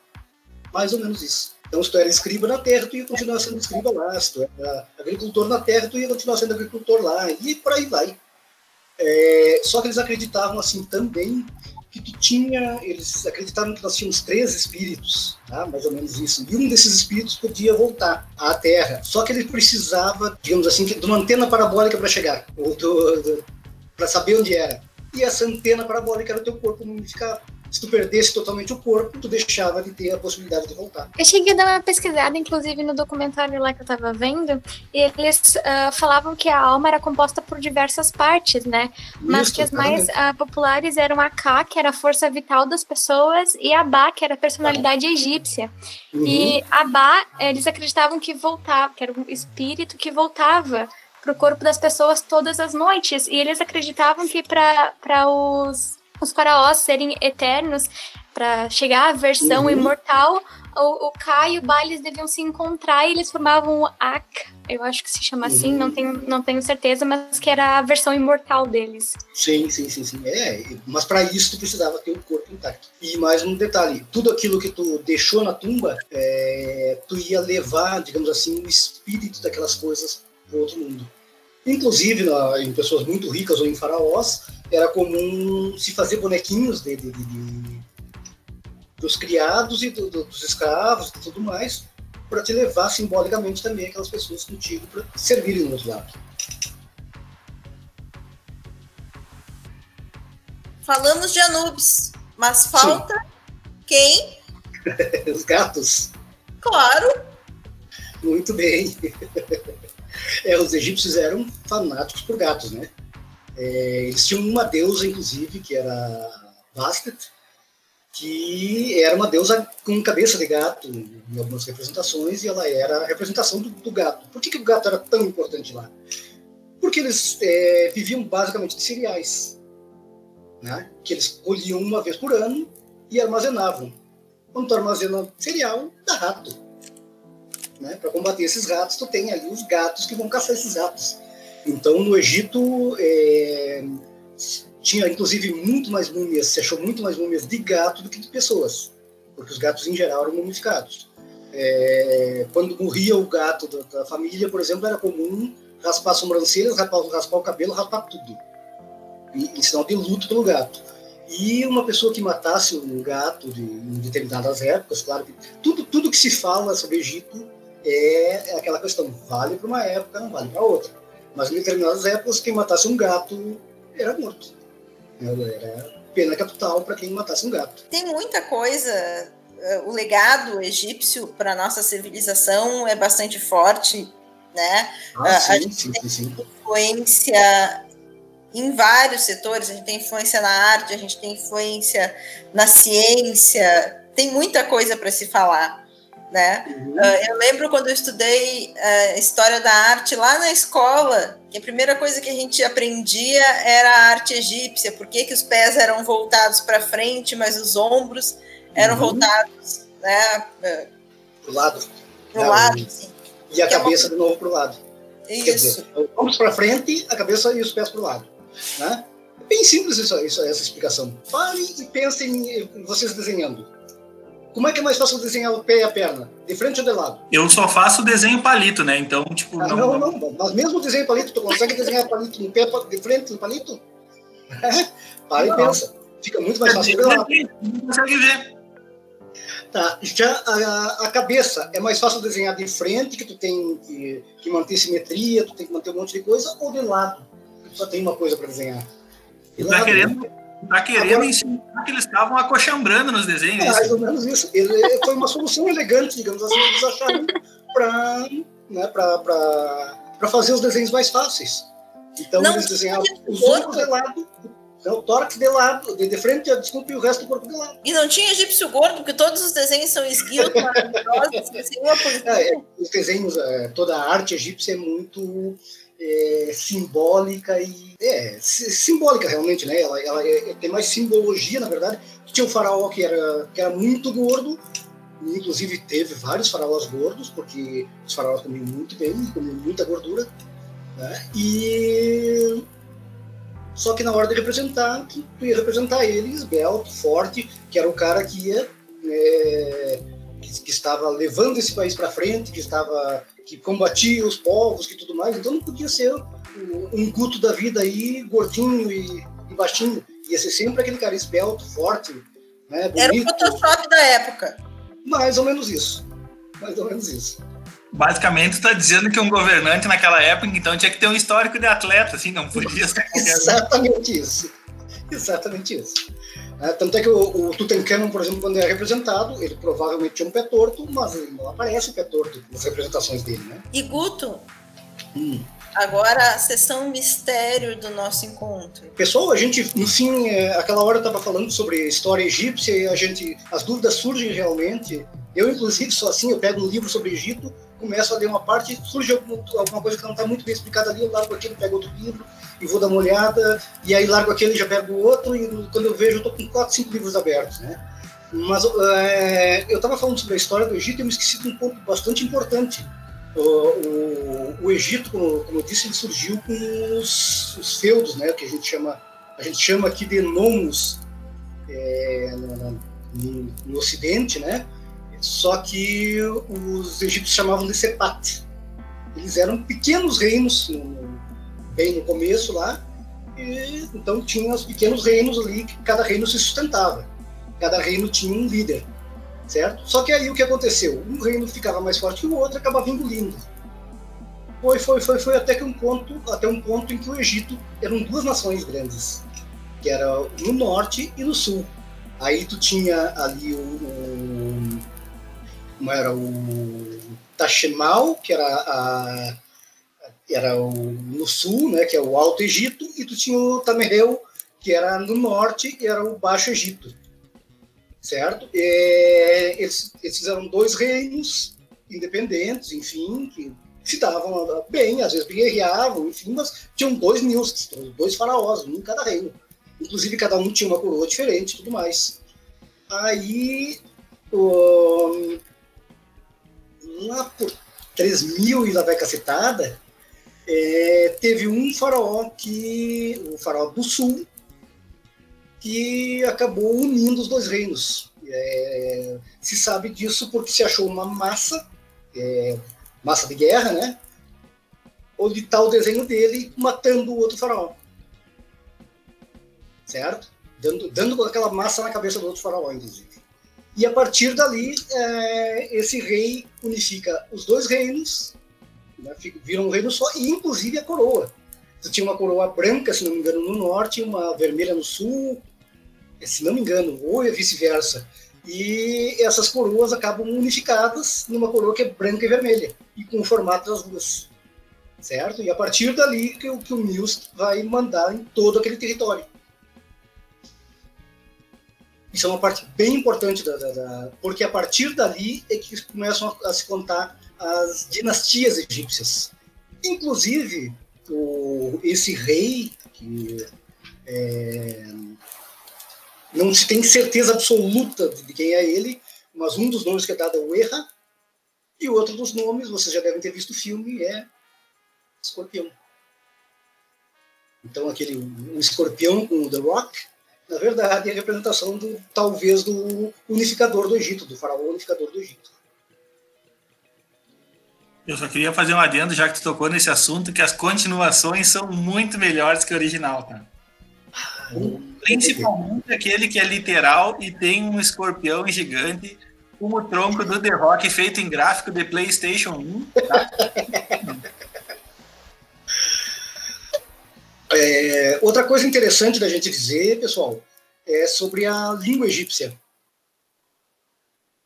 Mais ou menos isso. Então, se tu era escriba na terra, tu ia continuar sendo escriba lá. Se tu era agricultor na terra, tu ia continuar sendo agricultor lá. E por aí vai. É, só que eles acreditavam assim também que tu tinha, eles acreditavam que nós tínhamos três espíritos, tá? mais ou menos isso. E um desses espíritos podia voltar à Terra. Só que ele precisava, digamos assim, de uma antena parabólica para chegar, ou para saber onde era. E essa antena parabólica era o teu corpo mumificado se tu perdesse totalmente o corpo, tu deixava de ter a possibilidade de voltar. Eu cheguei a dar uma pesquisada, inclusive, no documentário lá que eu tava vendo, e eles uh, falavam que a alma era composta por diversas partes, né? Mas Isso, que as mais uh, populares eram a Ka, que era a força vital das pessoas, e a Ba, que era a personalidade ah. egípcia. Uhum. E a Ba, eles acreditavam que voltava, que era um espírito que voltava para o corpo das pessoas todas as noites. E eles acreditavam que para os os faraós serem eternos para chegar à versão uhum. imortal, o, o Kai e o Ba eles deviam se encontrar e eles formavam o Ak, eu acho que se chama uhum. assim, não tenho, não tenho certeza, mas que era a versão imortal deles. Sim, sim, sim, sim. É, mas para isso tu precisava ter o corpo intacto. E mais um detalhe, tudo aquilo que tu deixou na tumba, é, tu ia levar, digamos assim, o espírito daquelas coisas para outro mundo. Inclusive, na, em pessoas muito ricas ou em faraós, era comum se fazer bonequinhos de, de, de, dos criados e do, do, dos escravos e tudo mais, para te levar simbolicamente também aquelas pessoas contigo para servirem no outro lado. Falamos de Anubis, mas falta Sim. quem? Os gatos. Claro. Muito bem. É, os egípcios eram fanáticos por gatos, né? É, eles tinham uma deusa, inclusive, que era Bastet, que era uma deusa com cabeça de gato em algumas representações, e ela era a representação do, do gato. Por que, que o gato era tão importante lá? Porque eles é, viviam basicamente de cereais, né? que eles colhiam uma vez por ano e armazenavam. Quando tu armazena cereal, dá rato. Né? Para combater esses ratos, tu tem ali os gatos que vão caçar esses ratos. Então, no Egito, é, tinha inclusive muito mais múmias, se achou muito mais múmias de gato do que de pessoas, porque os gatos em geral eram mumificados. É, quando morria o gato da, da, família, por exemplo, era comum raspar as sobrancelhas, raspar, raspar o cabelo, raspar tudo, em, em sinal de luto pelo gato. E uma pessoa que matasse um gato de, em determinadas épocas, claro tudo, tudo que se fala sobre Egito é, é aquela questão, vale para uma época, não vale para outra. Mas em determinadas épocas, quem matasse um gato era morto. Era pena capital para quem matasse um gato. Tem muita coisa. Eh, o legado egípcio para nossa civilização é bastante forte, né? Ah, a, sim, a gente sim, tem sim. influência em vários setores. A gente tem influência na arte, a gente tem influência na ciência. Tem muita coisa para se falar né? Uhum. Uh, eu lembro quando eu estudei uh, história da arte lá na escola, que a primeira coisa que a gente aprendia era a arte egípcia, por que, que os pés eram voltados para frente, mas os ombros eram uhum. voltados, né? Uh, pro lado. Pro Não, lado, sim. E a que cabeça é uma... de novo pro lado. Isso. Dizer, ombros para frente, a cabeça e os pés pro lado, né? É bem simples isso, isso, essa explicação. Pare e pensem em vocês desenhando como é que é mais fácil desenhar o pé e a perna? De frente ou de lado? Eu só faço desenho palito, né? Então, tipo. Ah, não, não, não, Mas mesmo desenho palito, tu consegue desenhar palito no pé de frente no palito? Para e pensa. Fica muito mais fácil lado. Não consegue ver. Tá, já a, a, cabeça é mais fácil desenhar de frente, que tu tem que, que, manter simetria, tu tem que manter um monte de coisa, ou de lado, que tu só tem uma coisa para desenhar. De tá lado, querendo, né? Tá querendo Agora, ensinar que eles estavam acochambrando nos desenhos. É, mais ou menos isso. Ele, foi uma solução elegante, digamos assim, eles acharam para né, fazer os desenhos mais fáceis. Então não, eles desenhavam os ombros de lado, né, o tórax de lado, de, de frente, desculpe, e o resto do corpo de lado. E não tinha egípcio gordo, porque todos os desenhos são esguios, maravilhosos, assim, uma é, Os desenhos, é, toda a arte egípcia é muito é, simbólica e é simbólica realmente, né? Ela, ela é, tem mais simbologia, na verdade. Tinha um faraó que era que era muito gordo, inclusive teve vários faraós gordos, porque os faraós comiam muito bem, comiam muita gordura, né? E só que na hora de representar, tu ia representar ele esbelto, forte, que era o cara que ia é, que, que estava levando esse país para frente, que estava que combatia os povos, que tudo mais. Então não podia ser um culto da vida aí, gordinho e, e baixinho. Ia ser sempre aquele cara esbelto, forte, né, bonito. Era o Photoshop da época. Mais ou menos isso. Mais ou menos isso. Basicamente, está dizendo que um governante naquela época, então, tinha que ter um histórico de atleta, assim, não podia ser. Exatamente isso. Exatamente isso. É, tanto é que o, o Tutankhamon, por exemplo, quando é representado, ele provavelmente tinha um pé torto, mas ele não aparece o pé torto nas representações dele, né? E Guto, hum. agora a sessão mistério do nosso encontro. Pessoal, a gente, no fim, é, aquela hora eu estava falando sobre história egípcia e a gente, as dúvidas surgem realmente. Eu, inclusive, sou assim, eu pego um livro sobre Egito, começo a ler uma parte, surge alguma, coisa que não está muito bem explicada ali, eu largo aquilo, pego outro livro, e vou dar uma olhada, e aí largo aquele, já pego outro, e quando eu vejo, eu estou com quatro, cinco livros abertos, né? Mas é, eu estava falando sobre a história do Egito e eu me esqueci de um ponto bastante importante. O, o, o Egito, como, como, eu disse, ele surgiu com os, os, feudos, né? Que a gente chama, a gente chama aqui de nomos é, no, no, no, Ocidente, né? Só que os egípcios chamavam de Sepat. Eles eram pequenos reinos, no, bem no começo lá, e, então tinham os pequenos reinos ali, que cada reino se sustentava. Cada reino tinha um líder, certo? Só que aí o que aconteceu? Um reino ficava mais forte que o outro, acabava engolindo. Foi, foi, foi, foi até que um ponto, até um ponto em que o Egito eram duas nações grandes, que era no norte e no sul. Aí tu tinha ali o, o como era o Tachemal, que era a, era o, no sul, né, que é o Alto Egito, e tu tinha o Tamereu, que era no norte, e era o Baixo Egito, certo? E, eles, eles fizeram dois reinos independentes, enfim, que se davam bem, às vezes guerreavam, enfim, mas tinham dois Nils, dois faraós, um em cada reino. Inclusive, cada um tinha uma coroa diferente tudo mais. Aí, lá por 3 mil e lá vai cacetada, é, teve um faraó que, o faraó do sul, que acabou unindo os dois reinos. É, se sabe disso porque se achou uma massa, é, massa de guerra, né? Onde está o desenho dele matando o outro faraó. Certo? Dando, dando aquela massa na cabeça do outro faraó, inclusive. E a partir dali, é, esse rei unifica os dois reinos, né, viram um reino só, e inclusive a coroa. Você tinha uma coroa branca, se não me engano, no norte, uma vermelha no sul, se não me engano, ou é vice-versa. E essas coroas acabam unificadas numa coroa que é branca e vermelha, e com o formato das duas. Certo? E a partir dali que, que o Mills vai mandar em todo aquele território. Isso é uma parte bem importante, da, da, da, porque a partir dali é que começam a, a se contar as dinastias egípcias. Inclusive, o, esse rei, que é, não se tem certeza absoluta de quem é ele, mas um dos nomes que é dado é o Erra, e outro dos nomes, vocês já devem ter visto o filme, é Escorpião. Então, aquele um escorpião com o The Rock, na verdade, é a representação do talvez do unificador do Egito, do faraó unificador do Egito. Eu só queria fazer um adendo, já que tu tocou nesse assunto, que as continuações são muito melhores que o original, cara. Principalmente aquele que é literal e tem um escorpião gigante com o tronco do The Rock feito em gráfico de PlayStation 1. Tá? É, outra coisa interessante da gente dizer, pessoal, é sobre a língua egípcia.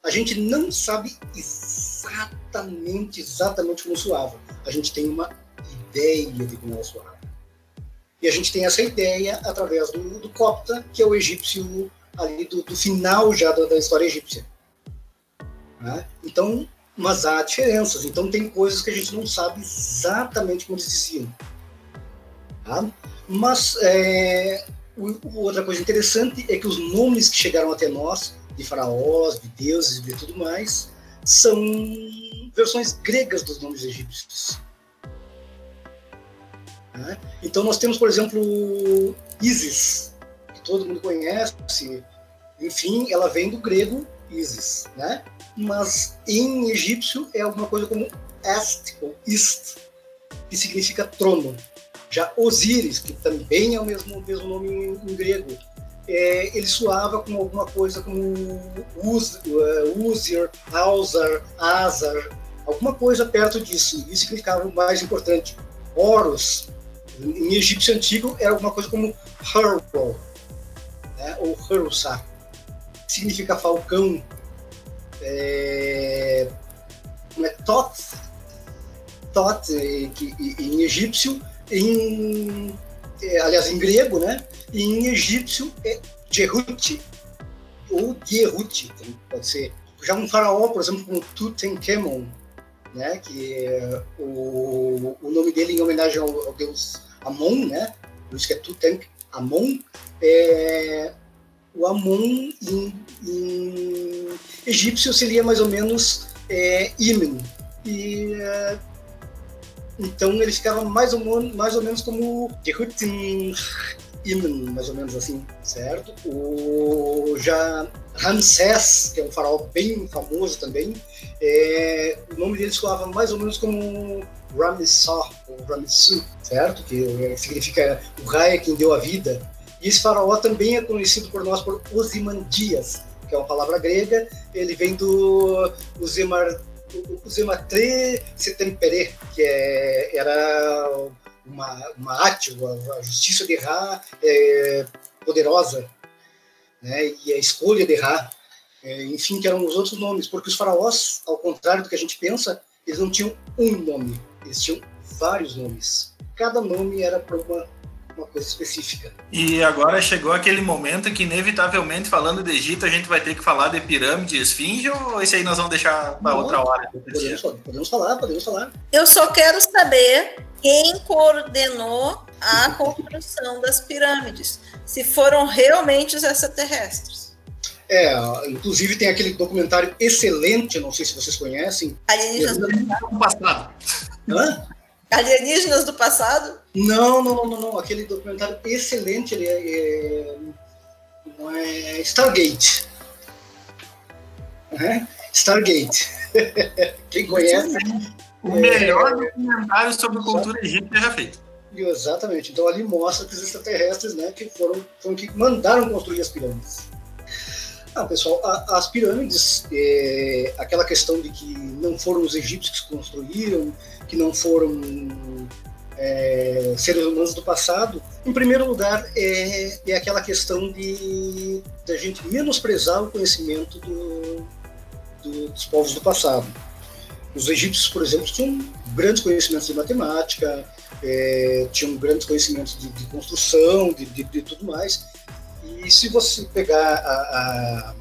A gente não sabe exatamente, exatamente como soava. A gente tem uma ideia de como ela soava. E a gente tem essa ideia através do, do copta, que é o egípcio ali do, do final já da, da história egípcia. Né? Então, mas há diferenças. Então tem coisas que a gente não sabe exatamente como eles diziam. Tá? Mas é, outra coisa interessante é que os nomes que chegaram até nós, de faraós, de deuses e de tudo mais, são versões gregas dos nomes egípcios. Tá? Então nós temos, por exemplo, Isis, que todo mundo conhece, enfim, ela vem do grego Isis, né? mas em egípcio é alguma coisa como Est ou Ist, que significa trono. Já Osíris, que também é o mesmo, mesmo nome em, em grego, é, ele soava com alguma coisa como Uz, uh, Uzir, Alzar, Azar, alguma coisa perto disso. Isso significava o mais importante. Horus, em egípcio antigo, era alguma coisa como Herbo, né, ou Herusa, que significa falcão. É, é Tot, Tot que, em egípcio em, é, aliás, em grego, né? E em egípcio é Jehut ou Gerut, pode ser. Já um faraó, por exemplo, como Tutankhamon, né? Que é o, o nome dele em homenagem ao, ao deus Amon, né? Por isso que é Tutankhamon. É, o Amon em, em egípcio seria mais ou menos é, Imen. E é, então ele ficava mais ou, mais ou menos como Gehutin Imen, mais ou menos assim, certo? O, já Ramsés, que é um faraó bem famoso também, é, o nome dele soava mais ou menos como Ramessor, ou Ramessu, certo? Que significa o raio é quem deu a vida. E esse faraó também é conhecido por nós por Ozymandias, que é uma palavra grega, ele vem do Uzemar, Uzematre Setempere, que é, era uma, uma átio, a, justiça de Ra é, poderosa, né? e a escolha de Ra, é, enfim, que eram os outros nomes, porque os faraós, ao contrário do que a gente pensa, eles não tinham um nome, eles tinham vários nomes. Cada nome era para uma, uma coisa específica. E agora chegou aquele momento que, inevitavelmente, falando de Egito, a gente vai ter que falar de pirâmide e esfinge, ou esse aí nós vamos deixar para outra hora? Podemos, podemos falar, podemos falar. Eu só quero saber quem coordenou a construção das pirâmides, se foram realmente os extraterrestres. É, inclusive tem aquele documentário excelente, não sei se vocês conhecem. Alienígenas do passado. Hã? Alienígenas do passado? Não, não, não, não, Aquele documentário excelente, ele é, é, é Stargate. É? Stargate. Quem conhece. O melhor documentário sobre cultura egípcia já feito. Exatamente. Então ali mostra que os extraterrestres, né, que foram, foram que mandaram construir as pirâmides. Ah, pessoal, a, as pirâmides, é, aquela questão de que não foram os egípcios que construíram, que não foram é, seres humanos do passado, em primeiro lugar, é, é aquela questão de, de a gente menosprezar o conhecimento do, do, dos povos do passado. Os egípcios, por exemplo, tinham grandes conhecimentos de matemática, é, tinham grandes conhecimentos de, de construção, de, de, de, tudo mais. E se você pegar a, a,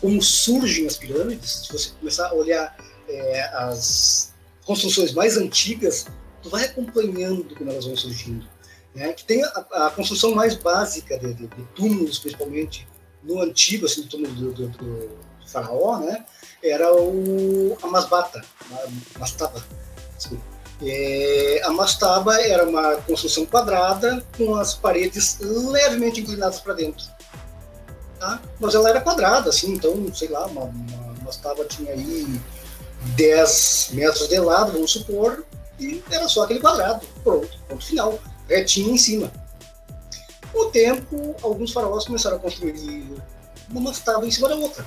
como surgem as pirâmides, se você começar a olhar é, as construções mais antigas, tu vai acompanhando como elas vão surgindo. Né? Que tem a, a construção mais básica de, de, de, túmulos, principalmente no antigo, assim, túmulo do, do, do, faraó, né? Era o a masbata, a mastaba, É, a mastaba era uma construção quadrada com as paredes levemente inclinadas para dentro. Tá? Mas ela era quadrada, assim, então, sei lá, uma, uma mastaba tinha aí 10 metros de lado, vamos supor, e era só aquele quadrado. Pronto, ponto final, retinho em cima. Com o tempo, alguns faraós começaram a construir uma mastaba em cima da outra.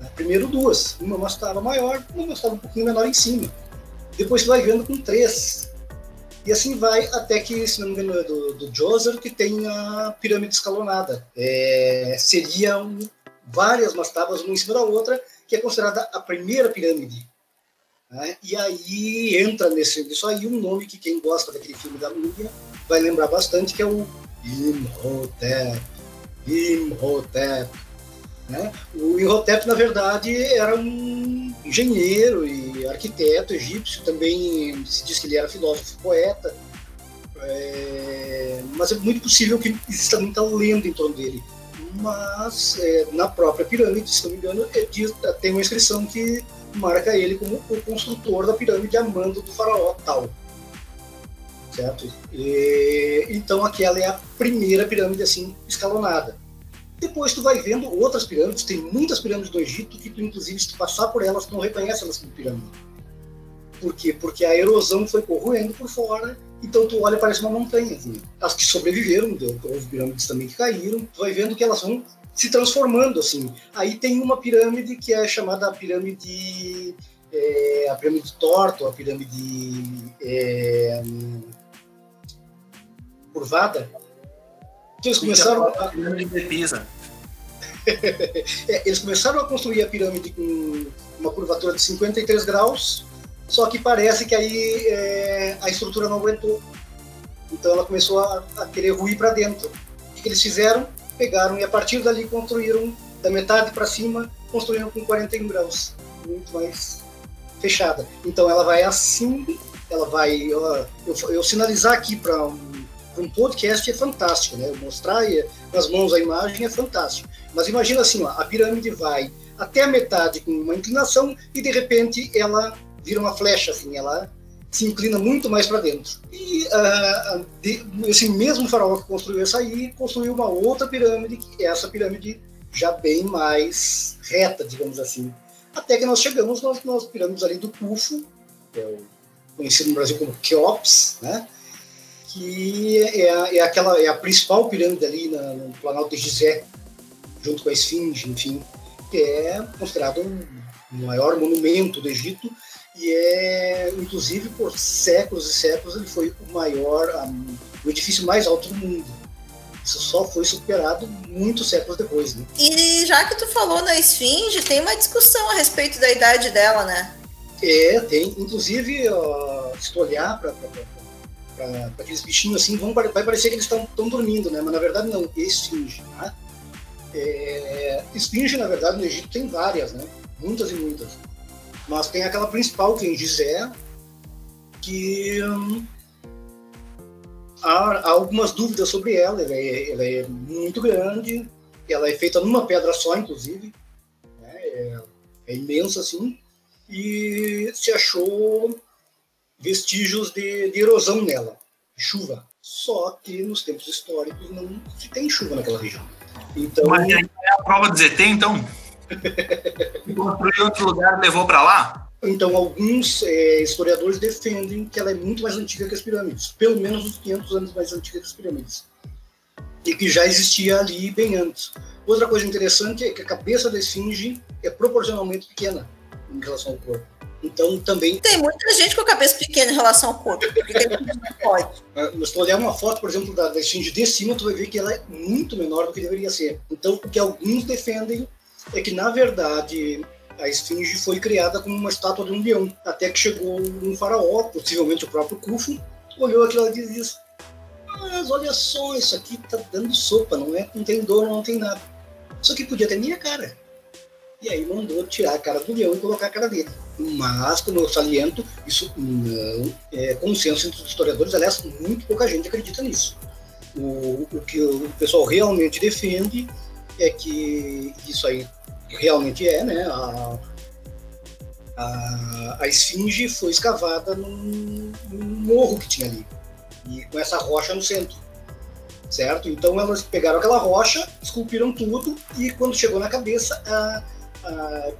Né, primeiro duas, uma mastaba maior, uma mastaba um pouquinho menor em cima. Depois você vai vendo com três. E assim vai até que, se não me engano, é do, do Djoser, que tem a pirâmide escalonada. É, seriam várias mastabas uma em cima da outra, que é considerada a primeira pirâmide né? E aí entra nesse, nisso aí um nome que quem gosta daquele filme da Núbia vai lembrar bastante, que é o Imhotep. Imhotep. Né? O Imhotep, na verdade, era um engenheiro e arquiteto egípcio, também se diz que ele era filósofo poeta, é, mas é muito possível que exista muita lenda em torno dele. Mas é, na própria pirâmide, se não me engano, é, diz, tem uma inscrição que marca ele como o construtor da pirâmide a mando do faraó tal. Certo? E, então aquela é a primeira pirâmide assim escalonada. Depois tu vai vendo outras pirâmides, tem muitas pirâmides do Egito que tu inclusive se tu passar por elas tu não reconhece elas como pirâmide. Por quê? Porque a erosão foi corroendo por fora, então tu olha parece uma montanha. Assim. As que sobreviveram, houve pirâmides também que caíram, tu vai vendo que elas vão se transformando assim. Aí tem uma pirâmide que é chamada pirâmide é, a pirâmide torta, a pirâmide é, curvada. Eles começaram a pirâmide de Pisa. é, eles começaram a construir a pirâmide com uma curvatura de 53 graus, só que parece que aí é, a estrutura não aguentou. Então ela começou a, a querer ruir para dentro. O que eles fizeram? pegaram e a partir dali construíram da metade para cima, construíram com 41 graus, muito mais fechada. Então ela vai assim, ela vai. eu, eu, sinalizar aqui para um, um podcast é fantástico, né? Mostrar nas mãos a imagem é fantástico. Mas imagina assim, ó, a pirâmide vai até a metade com uma inclinação e de repente ela vira uma flecha, assim, ela se inclina muito mais para dentro. E uh, de, esse mesmo faraó que construiu essa aí, construiu uma outra pirâmide, que é essa pirâmide já bem mais reta, digamos assim. Até que nós chegamos nas, nas pirâmides ali do Khufu, que é o, conhecido no Brasil como Keops, né? Que é, a, é aquela é a principal pirâmide ali na, no Planalto de Gizé, junto com a Esfinge, enfim, que é considerado o maior monumento do Egito e é, inclusive, por séculos e séculos, ele foi o maior, um, o edifício mais alto do mundo. Isso só foi superado muitos séculos depois, né? E já que tu falou na Esfinge, tem uma discussão a respeito da idade dela, né? É, tem. Inclusive, uh, se tu olhar para aqueles bichinhos assim, vão, vai parecer que eles estão dormindo, né? Mas na verdade não, é esfinge, tá? É, esfinge, na verdade, no Egito tem várias, né? Muitas e muitas. Mas tem aquela principal, que é em Gizé, que hum, há, há, algumas dúvidas sobre ela. Ela é, ela é, muito grande, ela é feita numa pedra só, inclusive. Né? É, é imensa, assim. E se achou vestígios de, de erosão nela, de chuva. Só que nos tempos históricos não se tem chuva naquela região. Então, Mas é a prova de ZT, então? Em outro lugar e levou para lá? Então, alguns é, historiadores defendem que ela é muito mais antiga que as pirâmides, pelo menos uns 500 anos mais antiga que as pirâmides, e que já existia ali bem antes. Outra coisa interessante é que a cabeça da esfinge é proporcionalmente pequena em relação ao corpo. Então, também. Tem muita gente com a cabeça pequena em relação ao corpo, porque tem pode. Mas tu olhar uma foto, por exemplo, da, esfinge de cima, tu vai ver que ela é muito menor do que deveria ser. Então, o que alguns defendem é que, na verdade, a esfinge foi criada como uma estátua de um leão, até que chegou um faraó, possivelmente o próprio Khufu, olhou aquilo e disse: Mas olha só, isso aqui tá dando sopa, não é? Não tem dor, não tem nada. Isso aqui podia ter minha cara. E aí mandou tirar a cara do leão e colocar a cara dele. Mas, como eu saliento, isso não é consenso entre os historiadores, aliás, muito pouca gente acredita nisso. O, o que o pessoal realmente defende é que isso aí realmente é, né? A, a, a esfinge foi escavada num, num, morro que tinha ali, e com essa rocha no centro, certo? Então elas pegaram aquela rocha, esculpiram tudo, e quando chegou na cabeça, a,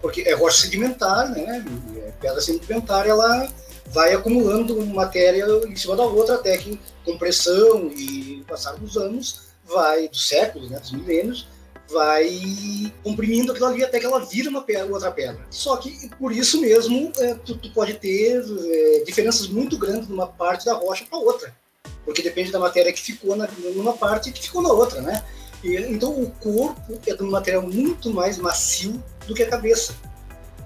porque é rocha sedimentar, né? É pedra sedimentar, ela vai acumulando matéria em cima da outra até que com pressão e passar dos anos vai dos séculos, né, dos milênios, vai comprimindo aquilo ali até que ela vira uma pedra, outra pedra. Só que por isso mesmo é, tu, tu, pode ter é, diferenças muito grandes numa parte da rocha para outra, porque depende da matéria que ficou na, numa parte e que ficou na outra, né? E, então o corpo é de um material muito mais macio do que a cabeça.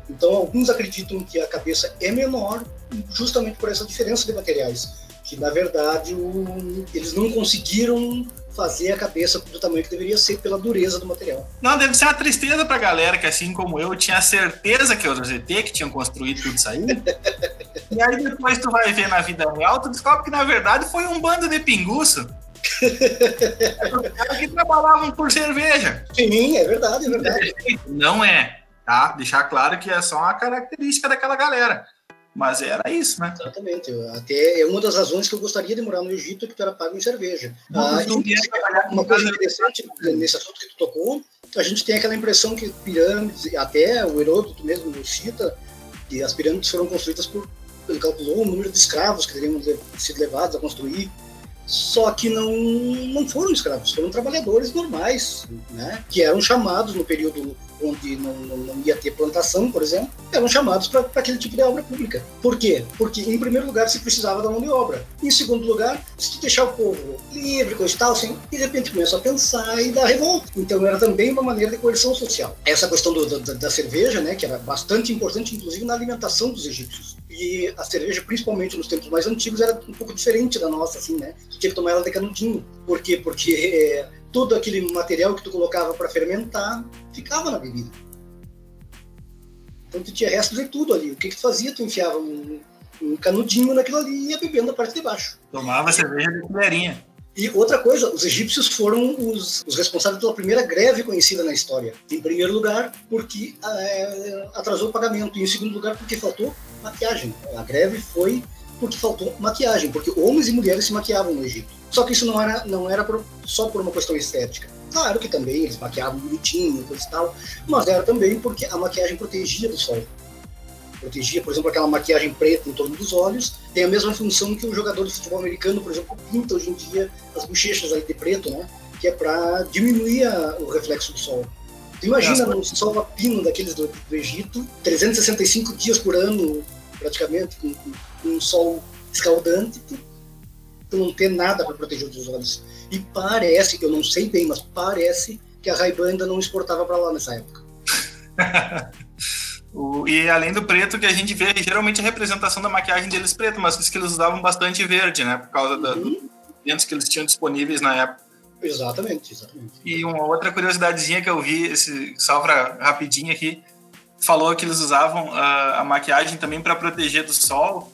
Então alguns acreditam que a cabeça é menor justamente por essa diferença de materiais, que na verdade o, eles não conseguiram fazer a cabeça do tamanho que deveria ser pela dureza do material. Não, deve ser uma tristeza pra galera que, assim como eu, tinha certeza que era o ZT que tinham construído tudo isso aí. e aí depois tu vai ver na vida real, tu descobre que na verdade foi um bando de pinguço. Que trabalhavam por cerveja. Sim, é verdade, é verdade. Não é, tá? Deixar claro que é só uma característica daquela galera. Mas era isso, né? Exatamente. Até é uma das razões que eu gostaria de morar no Egito, que tu era pago em cerveja. Ah, uma coisa interessante nesse assunto que tu tocou, a gente tem aquela impressão que pirâmides, até o Heródoto mesmo cita, que as pirâmides foram construídas por, ele calculou o número de escravos que teriam sido levados a construir. Só que não, não foram escravos, foram trabalhadores normais, né? que eram chamados no período onde não, não, não, ia ter plantação, por exemplo, eram chamados para aquele tipo de obra pública. Por quê? Porque, em primeiro lugar, se precisava da mão de obra. Em segundo lugar, se tu deixar o povo livre, coisa e tal, assim, de repente começa a pensar e dar revolta. Então, era também uma maneira de coerção social. Essa questão do, da, da cerveja, né, que era bastante importante, inclusive, na alimentação dos egípcios. E a cerveja, principalmente nos tempos mais antigos, era um pouco diferente da nossa, assim, né? Tinha que tomar ela de canudinho. Por quê? Porque todo aquele material que tu colocava para fermentar ficava na bebida. Então tu tinha restos de tudo ali. O que, que tu fazia? Tu enfiava um, um canudinho naquilo ali e ia bebendo na parte de baixo. Tomava cerveja de colherinha. E outra coisa, os egípcios foram os, os, responsáveis pela primeira greve conhecida na história. Em primeiro lugar, porque é, atrasou o pagamento. E em segundo lugar, porque faltou maquiagem. A greve foi porque faltou maquiagem, porque homens e mulheres se maquiavam no Egito. Só que isso não era, não era por, só por uma questão estética. Claro que também eles maquiavam bonitinho, coisa e tal, mas era também porque a maquiagem protegia do sol. Protegia, por exemplo, aquela maquiagem preta em torno dos olhos, tem a mesma função que o jogador de futebol americano, por exemplo, pinta hoje em dia as bochechas ali de preto, né? Que é para diminuir a, o reflexo do sol. Tu imagina num sol a pino daqueles do, do, Egito, 365 dias por ano, praticamente, com, com um sol escaldante, tu, não tem nada para proteger os olhos. E parece, eu não sei bem, mas parece que a Ray-Ban ainda não exportava para lá nessa época. o, e além do preto que a gente vê, geralmente a representação da maquiagem deles preto, mas que eles usavam bastante verde, né? Por causa uhum. dos que eles tinham disponíveis na época. Exatamente, exatamente. E uma outra curiosidadezinha que eu vi, esse, só para rapidinho aqui, falou que eles usavam a, a maquiagem também para proteger do sol.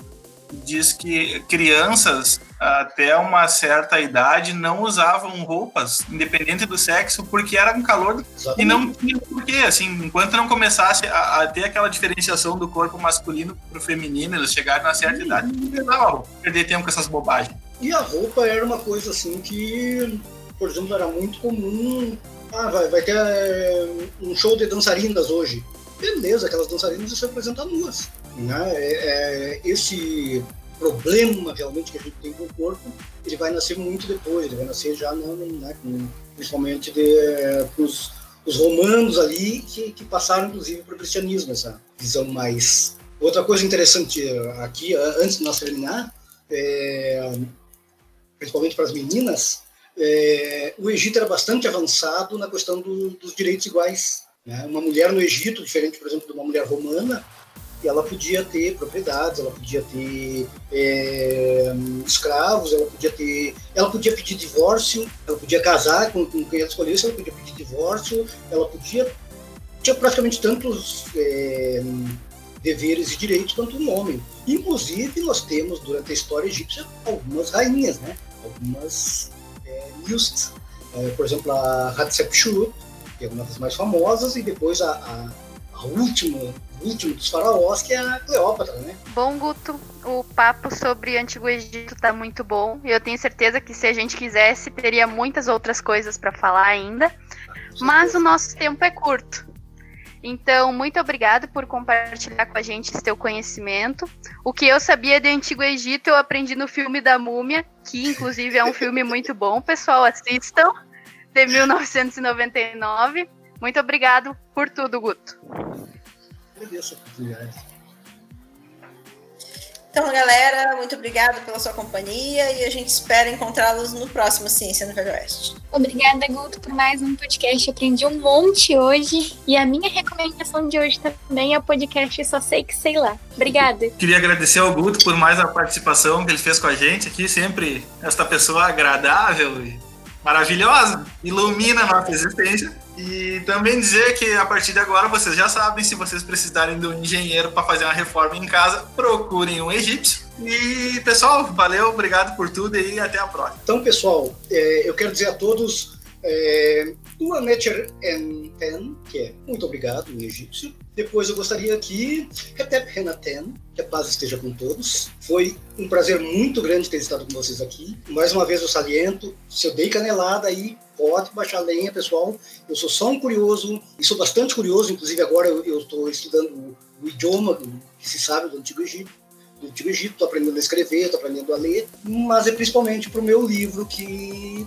Diz que crianças até uma certa idade não usavam roupas, independente do sexo, porque era um calor Exatamente. e não tinha porquê. Assim, enquanto não começasse a, a ter aquela diferenciação do corpo masculino para o feminino, eles chegaram na certa uhum. idade, não perder tempo com essas bobagens. E a roupa era uma coisa assim que, por exemplo, era muito comum. Ah, vai, vai ter é, um show de dançarinas hoje. Beleza, aquelas dançarinas se apresentam nuas. Né? É, é, esse problema realmente que a gente tem com o corpo, ele vai nascer muito depois, ele vai nascer já não, né, principalmente de, os, os romanos ali que, que passaram inclusive para o cristianismo essa visão mais outra coisa interessante aqui antes de nós terminar é, principalmente para as meninas é, o Egito era bastante avançado na questão do, dos direitos iguais né? uma mulher no Egito diferente por exemplo de uma mulher romana ela podia ter propriedades, ela podia ter é, escravos, ela podia ter, ela podia pedir divórcio, ela podia casar com, com quem ela escolhesse, ela podia pedir divórcio, ela podia tinha praticamente tantos é, deveres e direitos quanto um homem. Inclusive nós temos durante a história egípcia algumas rainhas, né? Algumas é, é, por exemplo a Hatshepsut, que é uma das mais famosas, e depois a, a, a última último dos faraós, que é a Cleópatra, né? Bom, Guto, o papo sobre Antigo Egito tá muito bom. Eu tenho certeza que se a gente quisesse, teria muitas outras coisas para falar ainda. Mas o nosso tempo é curto. Então, muito obrigado por compartilhar com a gente esse teu conhecimento. O que eu sabia de Antigo Egito, eu aprendi no filme da Múmia, que inclusive é um filme muito bom. Pessoal, assistam, de 1999. Muito obrigado por tudo, Guto agradeço a oportunidade. Então, galera, muito obrigada pela sua companhia e a gente espera encontrá-los no próximo Ciência no Velho Oeste. Obrigada, Guto, por mais um podcast. Aprendi um monte hoje. E a minha recomendação de hoje também é o podcast Só Sei Que Sei Lá. Obrigada. Queria agradecer ao Guto por mais a participação que ele fez com a gente aqui. Sempre esta pessoa agradável e maravilhosa, ilumina a nossa existência. E também dizer que a partir de agora vocês já sabem, se vocês precisarem de um engenheiro para fazer uma reforma em casa, procurem um egípcio. E pessoal, valeu, obrigado por tudo e até a próxima. Então, pessoal, é, eu quero dizer a todos é, uma Nature Ten, que é muito obrigado em egípcio. Depois eu gostaria que Retep Renaten, que a paz esteja com todos. Foi um prazer muito grande ter estado com vocês aqui. Mais uma vez eu saliento, se eu dei canelada aí, pode baixar lenha, pessoal. Eu sou só um curioso, e sou bastante curioso, inclusive agora eu estou estudando o idioma do, que se sabe do Antigo Egito. Do Antigo Egito, estou aprendendo a escrever, estou aprendendo a ler, mas é principalmente para o meu livro que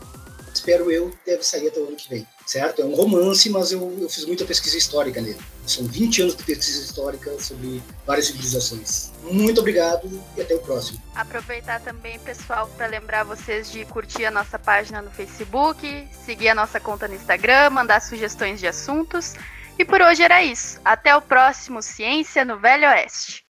espero eu, deve sair até o ano que vem, certo? É um romance, mas eu, eu fiz muita pesquisa histórica nele. São 20 anos de pesquisa histórica sobre várias civilizações. Muito obrigado e até o próximo. Aproveitar também, pessoal, para lembrar vocês de curtir a nossa página no Facebook, seguir a nossa conta no Instagram, mandar sugestões de assuntos. E por hoje era isso. Até o próximo Ciência no Velho Oeste.